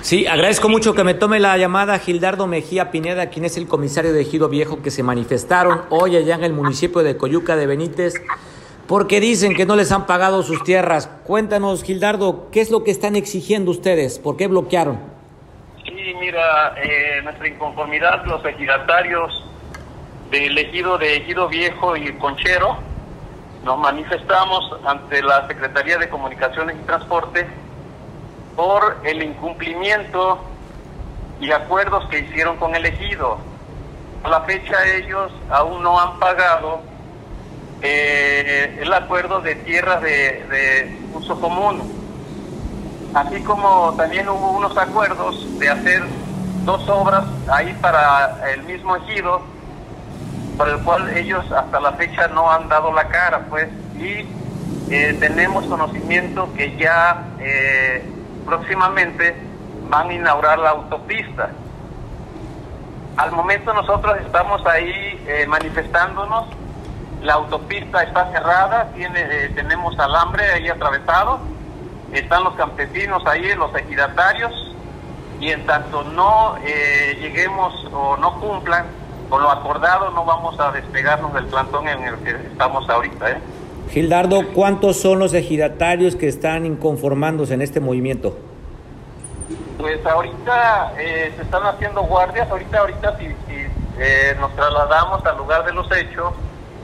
Sí, agradezco mucho que me tome la llamada Gildardo Mejía Pineda, quien es el comisario de Ejido Viejo, que se manifestaron hoy allá en el municipio de Coyuca de Benítez, porque dicen que no les han pagado sus tierras. Cuéntanos, Gildardo, ¿qué es lo que están exigiendo ustedes? ¿Por qué bloquearon? Sí, mira, eh, nuestra inconformidad, los ejidatarios del ejido de Ejido Viejo y Conchero, nos manifestamos ante la Secretaría de Comunicaciones y Transporte por el incumplimiento y acuerdos que hicieron con el ejido. A la fecha ellos aún no han pagado eh, el acuerdo de tierras de, de uso común, así como también hubo unos acuerdos de hacer dos obras ahí para el mismo ejido, por el cual ellos hasta la fecha no han dado la cara, pues, y eh, tenemos conocimiento que ya eh, próximamente van a inaugurar la autopista. Al momento nosotros estamos ahí eh, manifestándonos. La autopista está cerrada, tiene, eh, tenemos alambre ahí atravesado. Están los campesinos ahí, los ejidatarios. Y en tanto no eh, lleguemos o no cumplan con lo acordado, no vamos a despegarnos del plantón en el que estamos ahorita. ¿eh? Gildardo, ¿cuántos son los ejidatarios que están inconformándose en este movimiento? Pues ahorita eh, se están haciendo guardias, ahorita, ahorita si, eh, nos trasladamos al lugar de los hechos,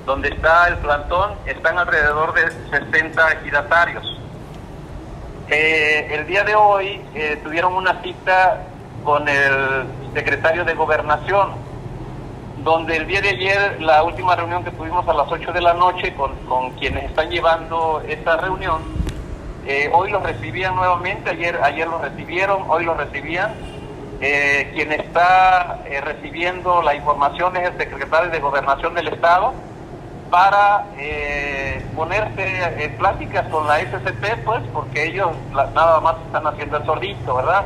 donde está el plantón, están alrededor de 60 ejidatarios. Eh, el día de hoy tuvieron una cita con el secretario de Gobernación, donde el día de ayer, la última reunión que tuvimos a las 8 de la noche con, con quienes están llevando esta reunión, eh, hoy los recibían nuevamente, ayer, ayer los recibieron, hoy los recibían. Eh, quien está eh, recibiendo la información es el secretario de Gobernación del Estado para ponerse en pláticas con la SCT, pues, porque ellos nada más están haciendo el sordito, ¿verdad?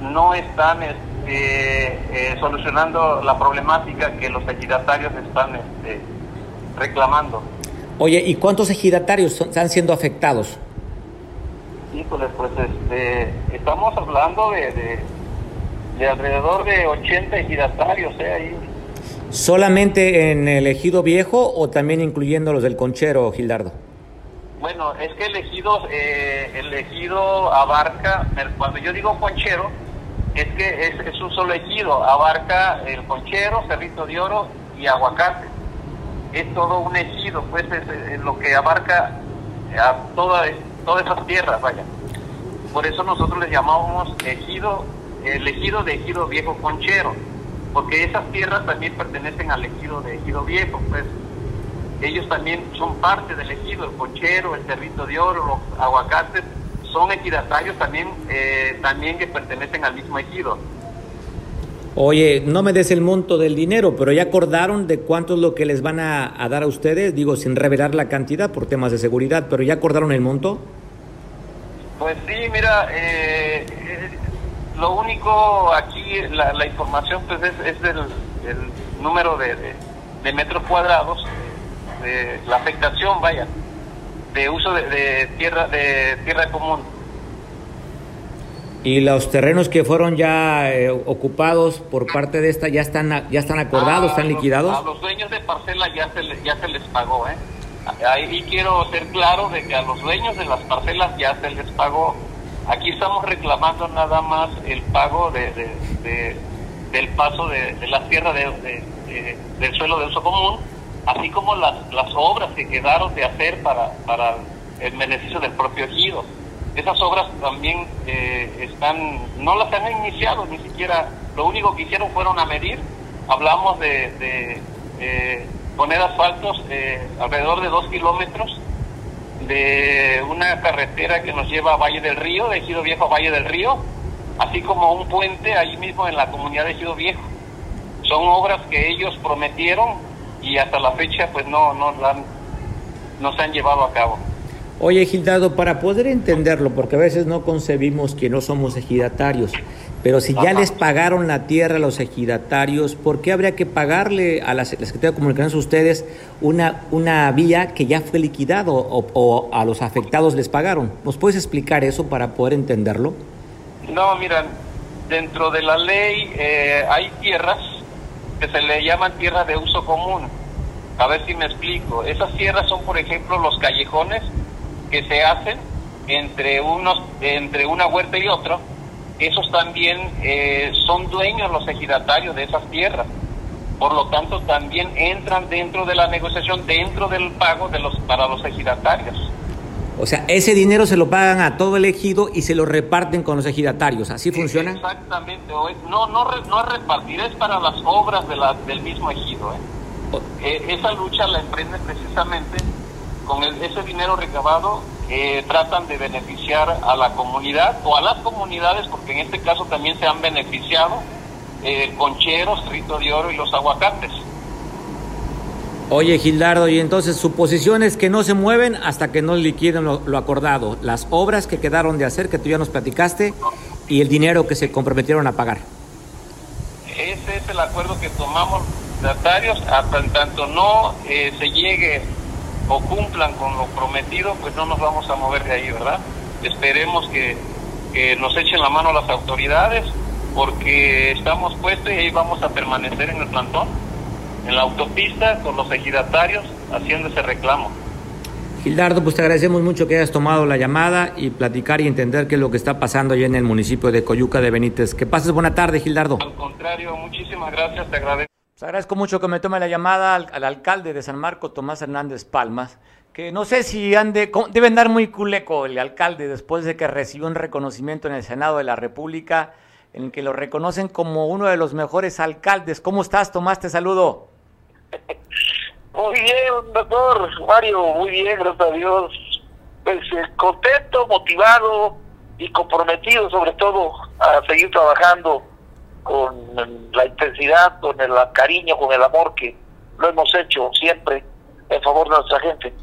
No están este, solucionando la problemática que los ejidatarios están este, reclamando. Oye, ¿y cuántos ejidatarios están siendo afectados? Híjole, pues este, estamos hablando de, de, alrededor de 80 ejidatarios, ¿eh? Ahí. ¿Solamente en el ejido viejo o también incluyendo los del conchero, Gildardo? Bueno, es que el ejido, eh, el ejido abarca, cuando yo digo conchero, es que es, es, un solo ejido, abarca el conchero, Cerrito de Oro y Aguacate. Es todo un ejido, pues es, lo que abarca a toda todas esas tierras, vaya. Por eso nosotros les llamamos ejido, el ejido de ejido viejo conchero, porque esas tierras también pertenecen al ejido de ejido viejo, pues ellos también son parte del ejido, el conchero, el cerrito de oro, los aguacates, son ejidatarios también, eh, también que pertenecen al mismo ejido. Oye, no me des el monto del dinero, pero ya acordaron de cuánto es lo que les van a, dar a ustedes, digo, sin revelar la cantidad por temas de seguridad, pero ya acordaron el monto. Pues sí, mira, eh, lo único aquí, la, información pues es, del número de, de, metros cuadrados, de la afectación, vaya, de uso de, tierra de tierra común. Y los terrenos que fueron ya eh, ocupados por parte de esta ya están ya están acordados, están liquidados. A los dueños de parcela ya se les, ya se les pagó, ¿eh? Ahí quiero ser claro de que a los dueños de las parcelas ya se les pagó. Aquí estamos reclamando nada más el pago de, del paso de, la tierra de, del suelo de uso común, así como las, las obras que quedaron de hacer para, para el beneficio del propio ejido. Esas obras también eh, están, no las han iniciado ni siquiera, lo único que hicieron fueron a medir, hablamos de, poner asfaltos eh, alrededor de dos kilómetros de una carretera que nos lleva a Valle del Río, de Ejido Viejo a Valle del Río, así como un puente ahí mismo en la comunidad de Ejido Viejo. Son obras que ellos prometieron y hasta la fecha pues no, no, no se han llevado a cabo. Oye, Gildardo, para poder entenderlo, porque a veces no concebimos que no somos ejidatarios, pero si ya les pagaron la tierra a los ejidatarios, ¿por qué habría que pagarle a la Secretaría de Comunicaciones ustedes una, una vía que ya fue liquidado o, a los afectados les pagaron? ¿Nos puedes explicar eso para poder entenderlo? No, mira, dentro de la ley eh, hay tierras que se le llaman tierras de uso común. A ver si me explico. Esas tierras son, por ejemplo, los callejones que se hacen entre unos entre una huerta y otro esos también eh, son dueños los ejidatarios de esas tierras por lo tanto también entran dentro de la negociación dentro del pago de los para los ejidatarios o sea, ese dinero se lo pagan a todo el ejido y se lo reparten con los ejidatarios. ¿Así funciona? Exactamente. No, no, no es repartir, es para las obras de la, del mismo ejido. ¿eh? Eh, esa lucha la emprende precisamente con ese dinero recabado eh, tratan de beneficiar a la comunidad o a las comunidades, porque en este caso también se han beneficiado eh, concheros, Rito de Oro y los aguacates. Oye, Gildardo, y entonces su posición es que no se mueven hasta que no liquiden lo, lo, acordado, las obras que quedaron de hacer, que tú ya nos platicaste, y el dinero que se comprometieron a pagar. Ese es el acuerdo que tomamos ejidatarios, hasta en tanto no eh, se llegue o cumplan con lo prometido, pues no nos vamos a mover de ahí, ¿verdad? Esperemos que, que nos echen la mano las autoridades, porque estamos puestos y ahí vamos a permanecer en el plantón, en la autopista, con los ejidatarios, haciendo ese reclamo. Gildardo, pues te agradecemos mucho que hayas tomado la llamada y platicar y entender qué es lo que está pasando allá en el municipio de Coyuca de Benítez. Que pases buena tarde, Gildardo. Al contrario, muchísimas gracias, te agradezco. Pues agradezco mucho que me tome la llamada al, al, alcalde de San Marcos, Tomás Hernández Palmas, que no sé si ande, debe andar muy culeco el alcalde después de que recibió un reconocimiento en el Senado de la República en el que lo reconocen como uno de los mejores alcaldes. ¿Cómo estás, Tomás? Te saludo. Muy bien, doctor Mario, muy bien, gracias a Dios. Pues eh, contento, motivado y comprometido sobre todo a seguir trabajando con la intensidad, con el cariño, con el amor que lo hemos hecho siempre en favor de nuestra gente.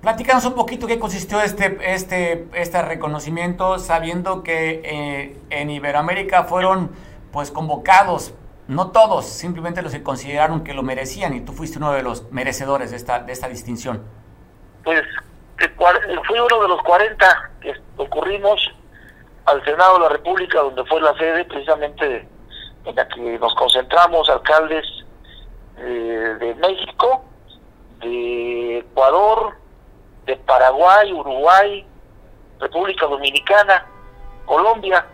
Platícanos un poquito qué consistió este, este, este reconocimiento, sabiendo que eh, en Iberoamérica fueron pues convocados no todos, simplemente los que consideraron que lo merecían y tú fuiste uno de los merecedores de esta, de esta distinción. Pues fui uno de los 40 que ocurrimos al Senado de la República, donde fue la sede precisamente en la que nos concentramos, alcaldes eh, de México, de Ecuador, de Paraguay, Uruguay, República Dominicana, Colombia,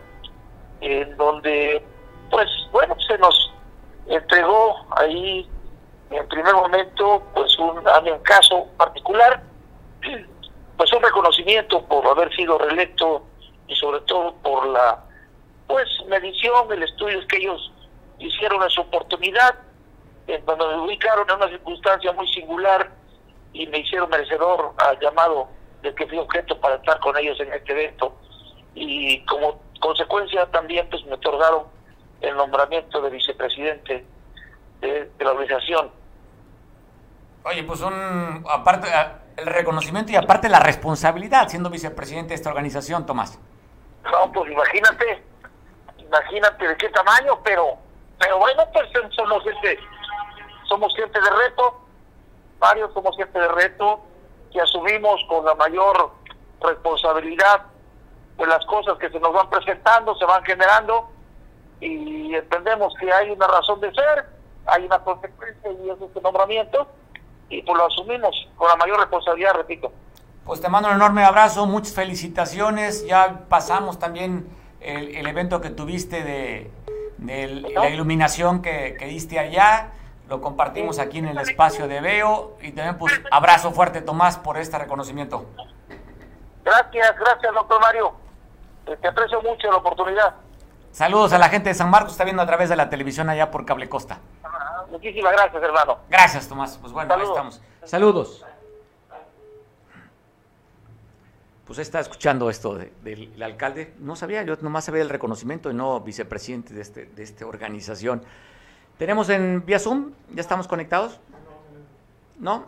en donde pues bueno, se nos entregó ahí en primer momento pues un, a mi caso particular, pues un reconocimiento por haber sido reelecto y sobre todo por la pues medición, el estudio que ellos hicieron en su oportunidad, en donde me ubicaron en una circunstancia muy singular y me hicieron merecedor al llamado del que fui objeto para estar con ellos en este evento. Y como consecuencia también pues me otorgaron el nombramiento de vicepresidente de, la organización. Oye, pues un, aparte, el reconocimiento y aparte la responsabilidad siendo vicepresidente de esta organización, Tomás. No, pues imagínate, imagínate de qué tamaño, pero, pero bueno, pues somos gente, somos gente de reto, varios somos gente de reto, que asumimos con la mayor responsabilidad de las cosas que se nos van presentando, se van generando, y entendemos que hay una razón de ser, hay una consecuencia y es este nombramiento y pues lo asumimos con la mayor responsabilidad, repito. Pues te mando un enorme abrazo, muchas felicitaciones, ya pasamos también el, evento que tuviste de, la iluminación que, que, diste allá, lo compartimos aquí en el espacio de Veo y también pues abrazo fuerte Tomás por este reconocimiento. Gracias, gracias doctor Mario, te aprecio mucho la oportunidad. Saludos a la gente de San Marcos, está viendo a través de la televisión allá por Cable Costa. Muchísimas gracias, hermano. Gracias, Tomás. Pues bueno, ahí estamos. Saludos. Pues está escuchando esto del alcalde. No sabía, yo nomás sabía el reconocimiento y no vicepresidente de, este, de esta organización. ¿Tenemos en vía Zoom? ¿Ya estamos conectados? ¿No?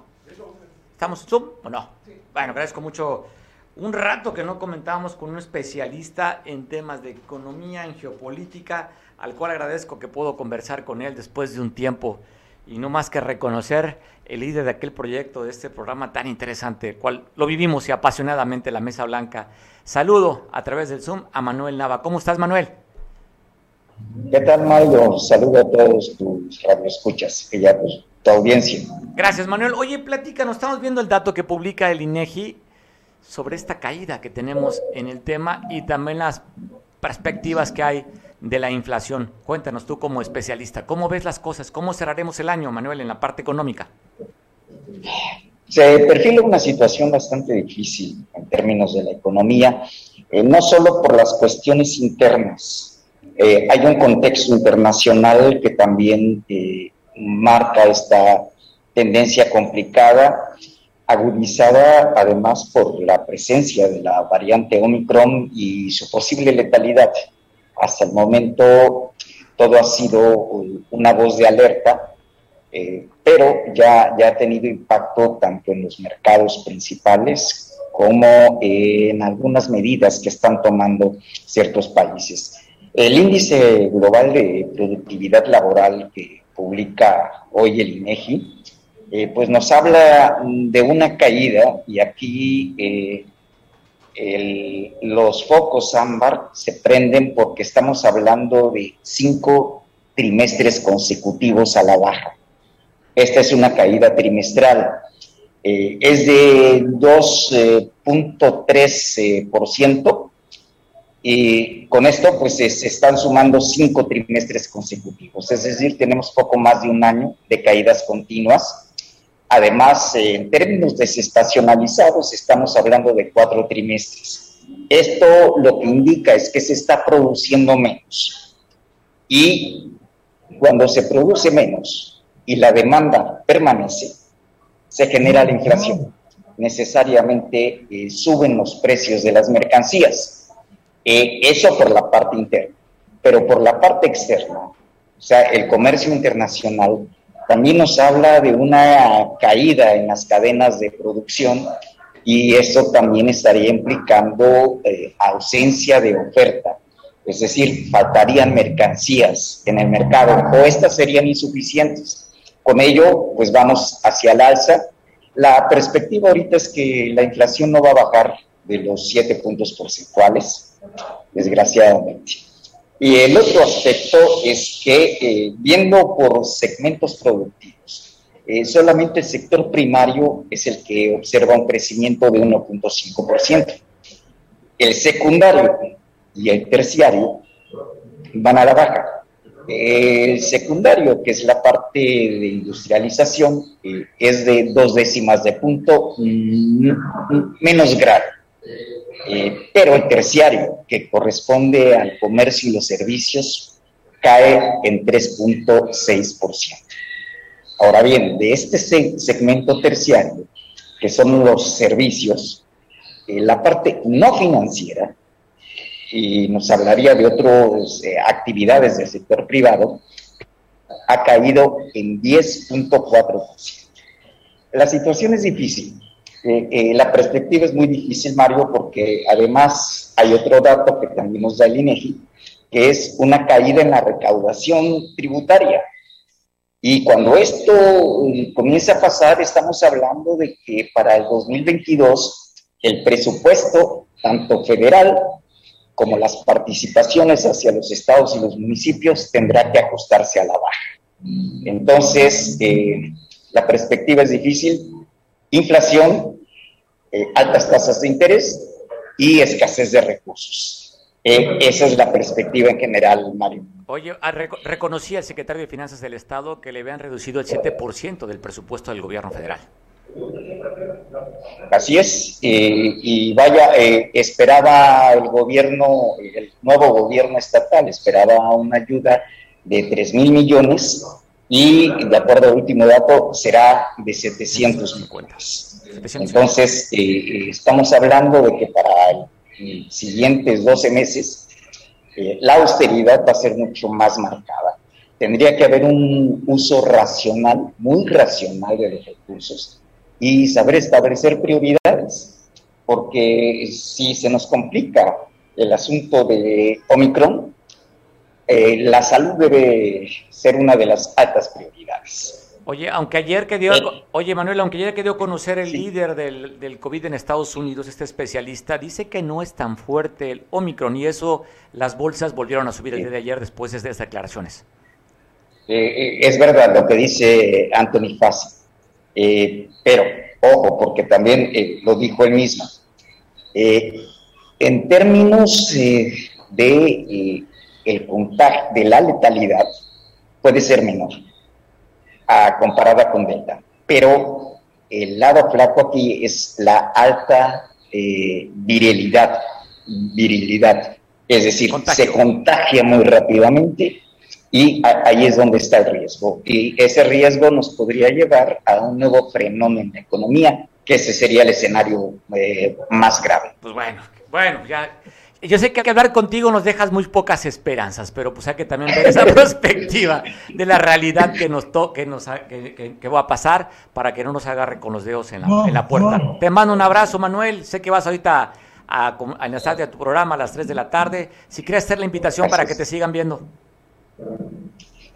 ¿Estamos en Zoom o no? Bueno, agradezco mucho un rato que no comentábamos con un especialista en temas de economía, en geopolítica, al cual agradezco que puedo conversar con él después de un tiempo y no más que reconocer el líder de aquel proyecto, de este programa tan interesante, el cual lo vivimos y apasionadamente la Mesa Blanca. Saludo a través del Zoom a Manuel Nava. ¿Cómo estás, Manuel? ¿Qué tal, Mario? Saludo a todos tus radioescuchas, pues, tu audiencia. Gracias, Manuel. Oye, platícanos, estamos viendo el dato que publica el INEGI sobre esta caída que tenemos en el tema y también las perspectivas que hay de la inflación. Cuéntanos tú como especialista, ¿cómo ves las cosas? ¿Cómo cerraremos el año, Manuel, en la parte económica? Se perfila una situación bastante difícil en términos de la economía, eh, no solo por las cuestiones internas, eh, hay un contexto internacional que también eh, marca esta tendencia complicada agudizada además por la presencia de la variante Omicron y su posible letalidad. Hasta el momento todo ha sido una voz de alerta, eh, pero ya, ya ha tenido impacto tanto en los mercados principales como en algunas medidas que están tomando ciertos países. El índice global de productividad laboral que publica hoy el INEGI, eh, pues nos habla de una caída y aquí eh, los focos ámbar se prenden porque estamos hablando de cinco trimestres consecutivos a la baja. Esta es una caída trimestral. Eh, es de 2.3% y con esto pues se, están sumando cinco trimestres consecutivos, es decir, tenemos poco más de un año de caídas continuas. Además, en términos desestacionalizados, estamos hablando de cuatro trimestres. Esto lo que indica es que se está produciendo menos. Y cuando se produce menos y la demanda permanece, se genera la inflación. Necesariamente eh, suben los precios de las mercancías eh, eso por la parte interna, pero por la parte externa, o sea, el comercio internacional también nos habla de una caída en las cadenas de producción y eso también estaría implicando eh, ausencia de oferta. Es decir, faltarían mercancías en el mercado o estas serían insuficientes. Con ello, pues vamos hacia el alza. La perspectiva ahorita es que la inflación no va a bajar de los siete puntos porcentuales desgraciadamente. Y el otro aspecto es que, eh, viendo por segmentos productivos, eh, solamente el sector primario es el que observa un crecimiento de 1.5%. El secundario y el terciario van a la baja. El secundario, que es la parte de industrialización, eh, es de dos décimas de punto mm, menos grave. Eh, pero el terciario, que corresponde al comercio y los servicios, cae en 3.6%. Ahora bien, de este segmento terciario, que son los servicios, eh, la parte no financiera, y nos hablaría de otras eh, actividades del sector privado, ha caído en 10.4%. La situación es difícil eh, eh, la perspectiva es muy difícil, Mario, porque además hay otro dato que también nos da el INEGI, que es una caída en la recaudación tributaria. Y cuando esto eh, comienza a pasar, estamos hablando de que para el 2022 el presupuesto, tanto federal como las participaciones hacia los estados y los municipios, tendrá que ajustarse a la baja. Entonces, la perspectiva es difícil. Inflación, eh, altas tasas de interés y escasez de recursos. Eh, esa es la perspectiva en general, Mario. Oye, ah, reconocía el secretario de Finanzas del Estado que le habían reducido el 7% del presupuesto del gobierno federal. Así es, eh, y vaya, esperaba el gobierno, el nuevo gobierno estatal, esperaba una ayuda de 3 mil millones y de acuerdo al último dato será de 750. Entonces, eh, eh, estamos hablando de que para los siguientes 12 meses eh, la austeridad va a ser mucho más marcada. Tendría que haber un uso racional, muy racional de los recursos y saber establecer prioridades, porque si se nos complica el asunto de Omicron, la salud debe ser una de las altas prioridades. Oye, aunque ayer que dio, oye Manuel, aunque ayer que dio a conocer el líder del, del, COVID en Estados Unidos, este especialista, dice que no es tan fuerte el Omicron y eso las bolsas volvieron a subir el día de ayer después de estas declaraciones. Eh, eh, es verdad lo que dice Anthony Fassi, eh, pero ojo, porque también lo dijo él mismo. en términos de el contagio, de la letalidad, puede ser menor comparada con Delta. Pero el lado flaco aquí es la alta eh, virilidad, virilidad, es decir, se contagia muy rápidamente y ahí es donde está el riesgo. Y ese riesgo nos podría llevar a un nuevo frenón en la economía, que ese sería el escenario eh, más grave. Pues bueno, bueno, ya yo sé que hablar contigo nos dejas muy pocas esperanzas, pero pues hay que también ver esa (laughs) perspectiva de la realidad que nos to que nos que, que, va a pasar para que no nos agarre con los dedos en la, en la puerta. Te mando un abrazo, Manuel. Sé que vas ahorita a, a enlazarte a tu programa a las 3 de la tarde. Si quieres hacer la invitación para que te sigan viendo.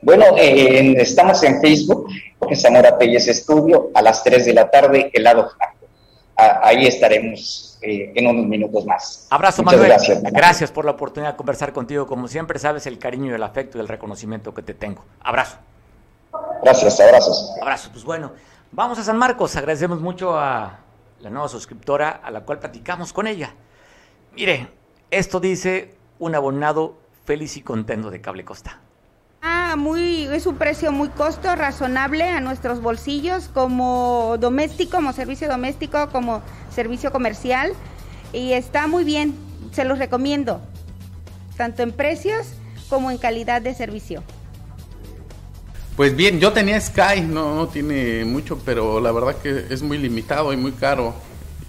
Bueno, eh, estamos en Facebook, en Zamora Pelles Estudio, a las 3 de la tarde, ahí estaremos eh, en unos minutos más. Abrazo, Manuel. Gracias, gracias por la oportunidad de conversar contigo. Como siempre, sabes el cariño, el afecto y el reconocimiento que te tengo. Abrazo. Gracias, abrazos. Abrazo, pues bueno. Vamos a San Marcos. Agradecemos mucho a la nueva suscriptora a la cual platicamos con ella. Mire, esto dice un abonado feliz y contento de Cable Costa. Ah, muy, es un precio muy costo, razonable a nuestros bolsillos, como doméstico, como servicio doméstico, como servicio comercial. Y está muy bien, se los recomiendo, tanto en precios como en calidad de servicio. Pues bien, yo tenía Sky, no, no tiene mucho, pero la verdad que es muy limitado y muy caro.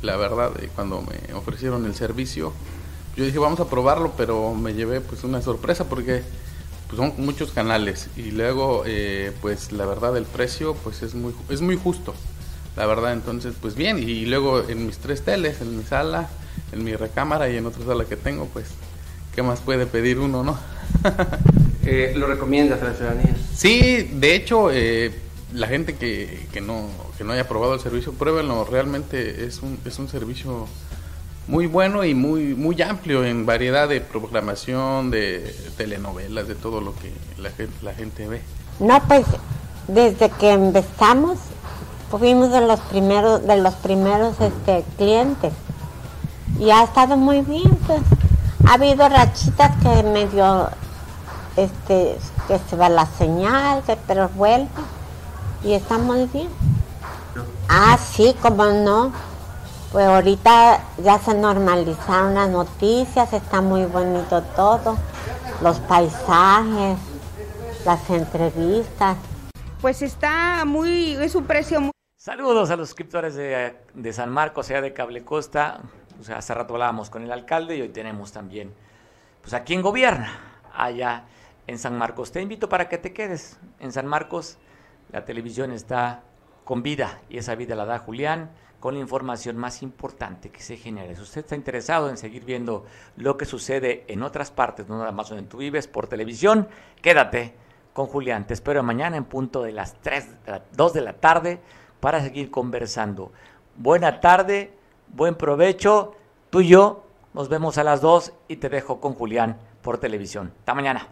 La verdad, eh, cuando me ofrecieron el servicio, yo dije vamos a probarlo, pero me llevé pues una sorpresa porque pues son muchos canales. Y luego eh, pues la verdad el precio pues es muy es muy justo la verdad. Entonces pues bien. Y luego en mis tres teles en mi sala en mi recámara y en otra sala que tengo pues qué más puede pedir uno no (laughs) eh, lo recomiendas a la ciudadanía sí de hecho eh, la gente que, que no que no haya probado el servicio pruébenlo. Realmente es un es un servicio muy bueno y muy muy amplio en variedad de programación, de telenovelas, de todo lo que la gente, la gente ve. No, pues desde que empezamos fuimos de los primeros de los primeros este, clientes. Y ha estado muy bien, pues. Ha habido rachitas que medio este que se va la señal, que pero vuelve. Y está muy bien. Ah, sí, como no pues ahorita ya se normalizaron las noticias, está muy bonito todo, los paisajes, las entrevistas. Pues está muy, es un precio muy... Saludos a los suscriptores de, San Marcos, sea de Cable Costa. Pues hace rato hablábamos con el alcalde y hoy tenemos también, pues a quien gobierna allá en San Marcos. Te invito para que te quedes en San Marcos. La televisión está con vida y esa vida la da Julián con la información más importante que se genere. Si usted está interesado en seguir viendo lo que sucede en otras partes, no nada más donde tú vives, por televisión, quédate con Julián. Te espero mañana en punto de las 3, 2 de la tarde para seguir conversando. Buena tarde, buen provecho. Tú y yo nos vemos a las 2 y te dejo con Julián por televisión. Hasta mañana.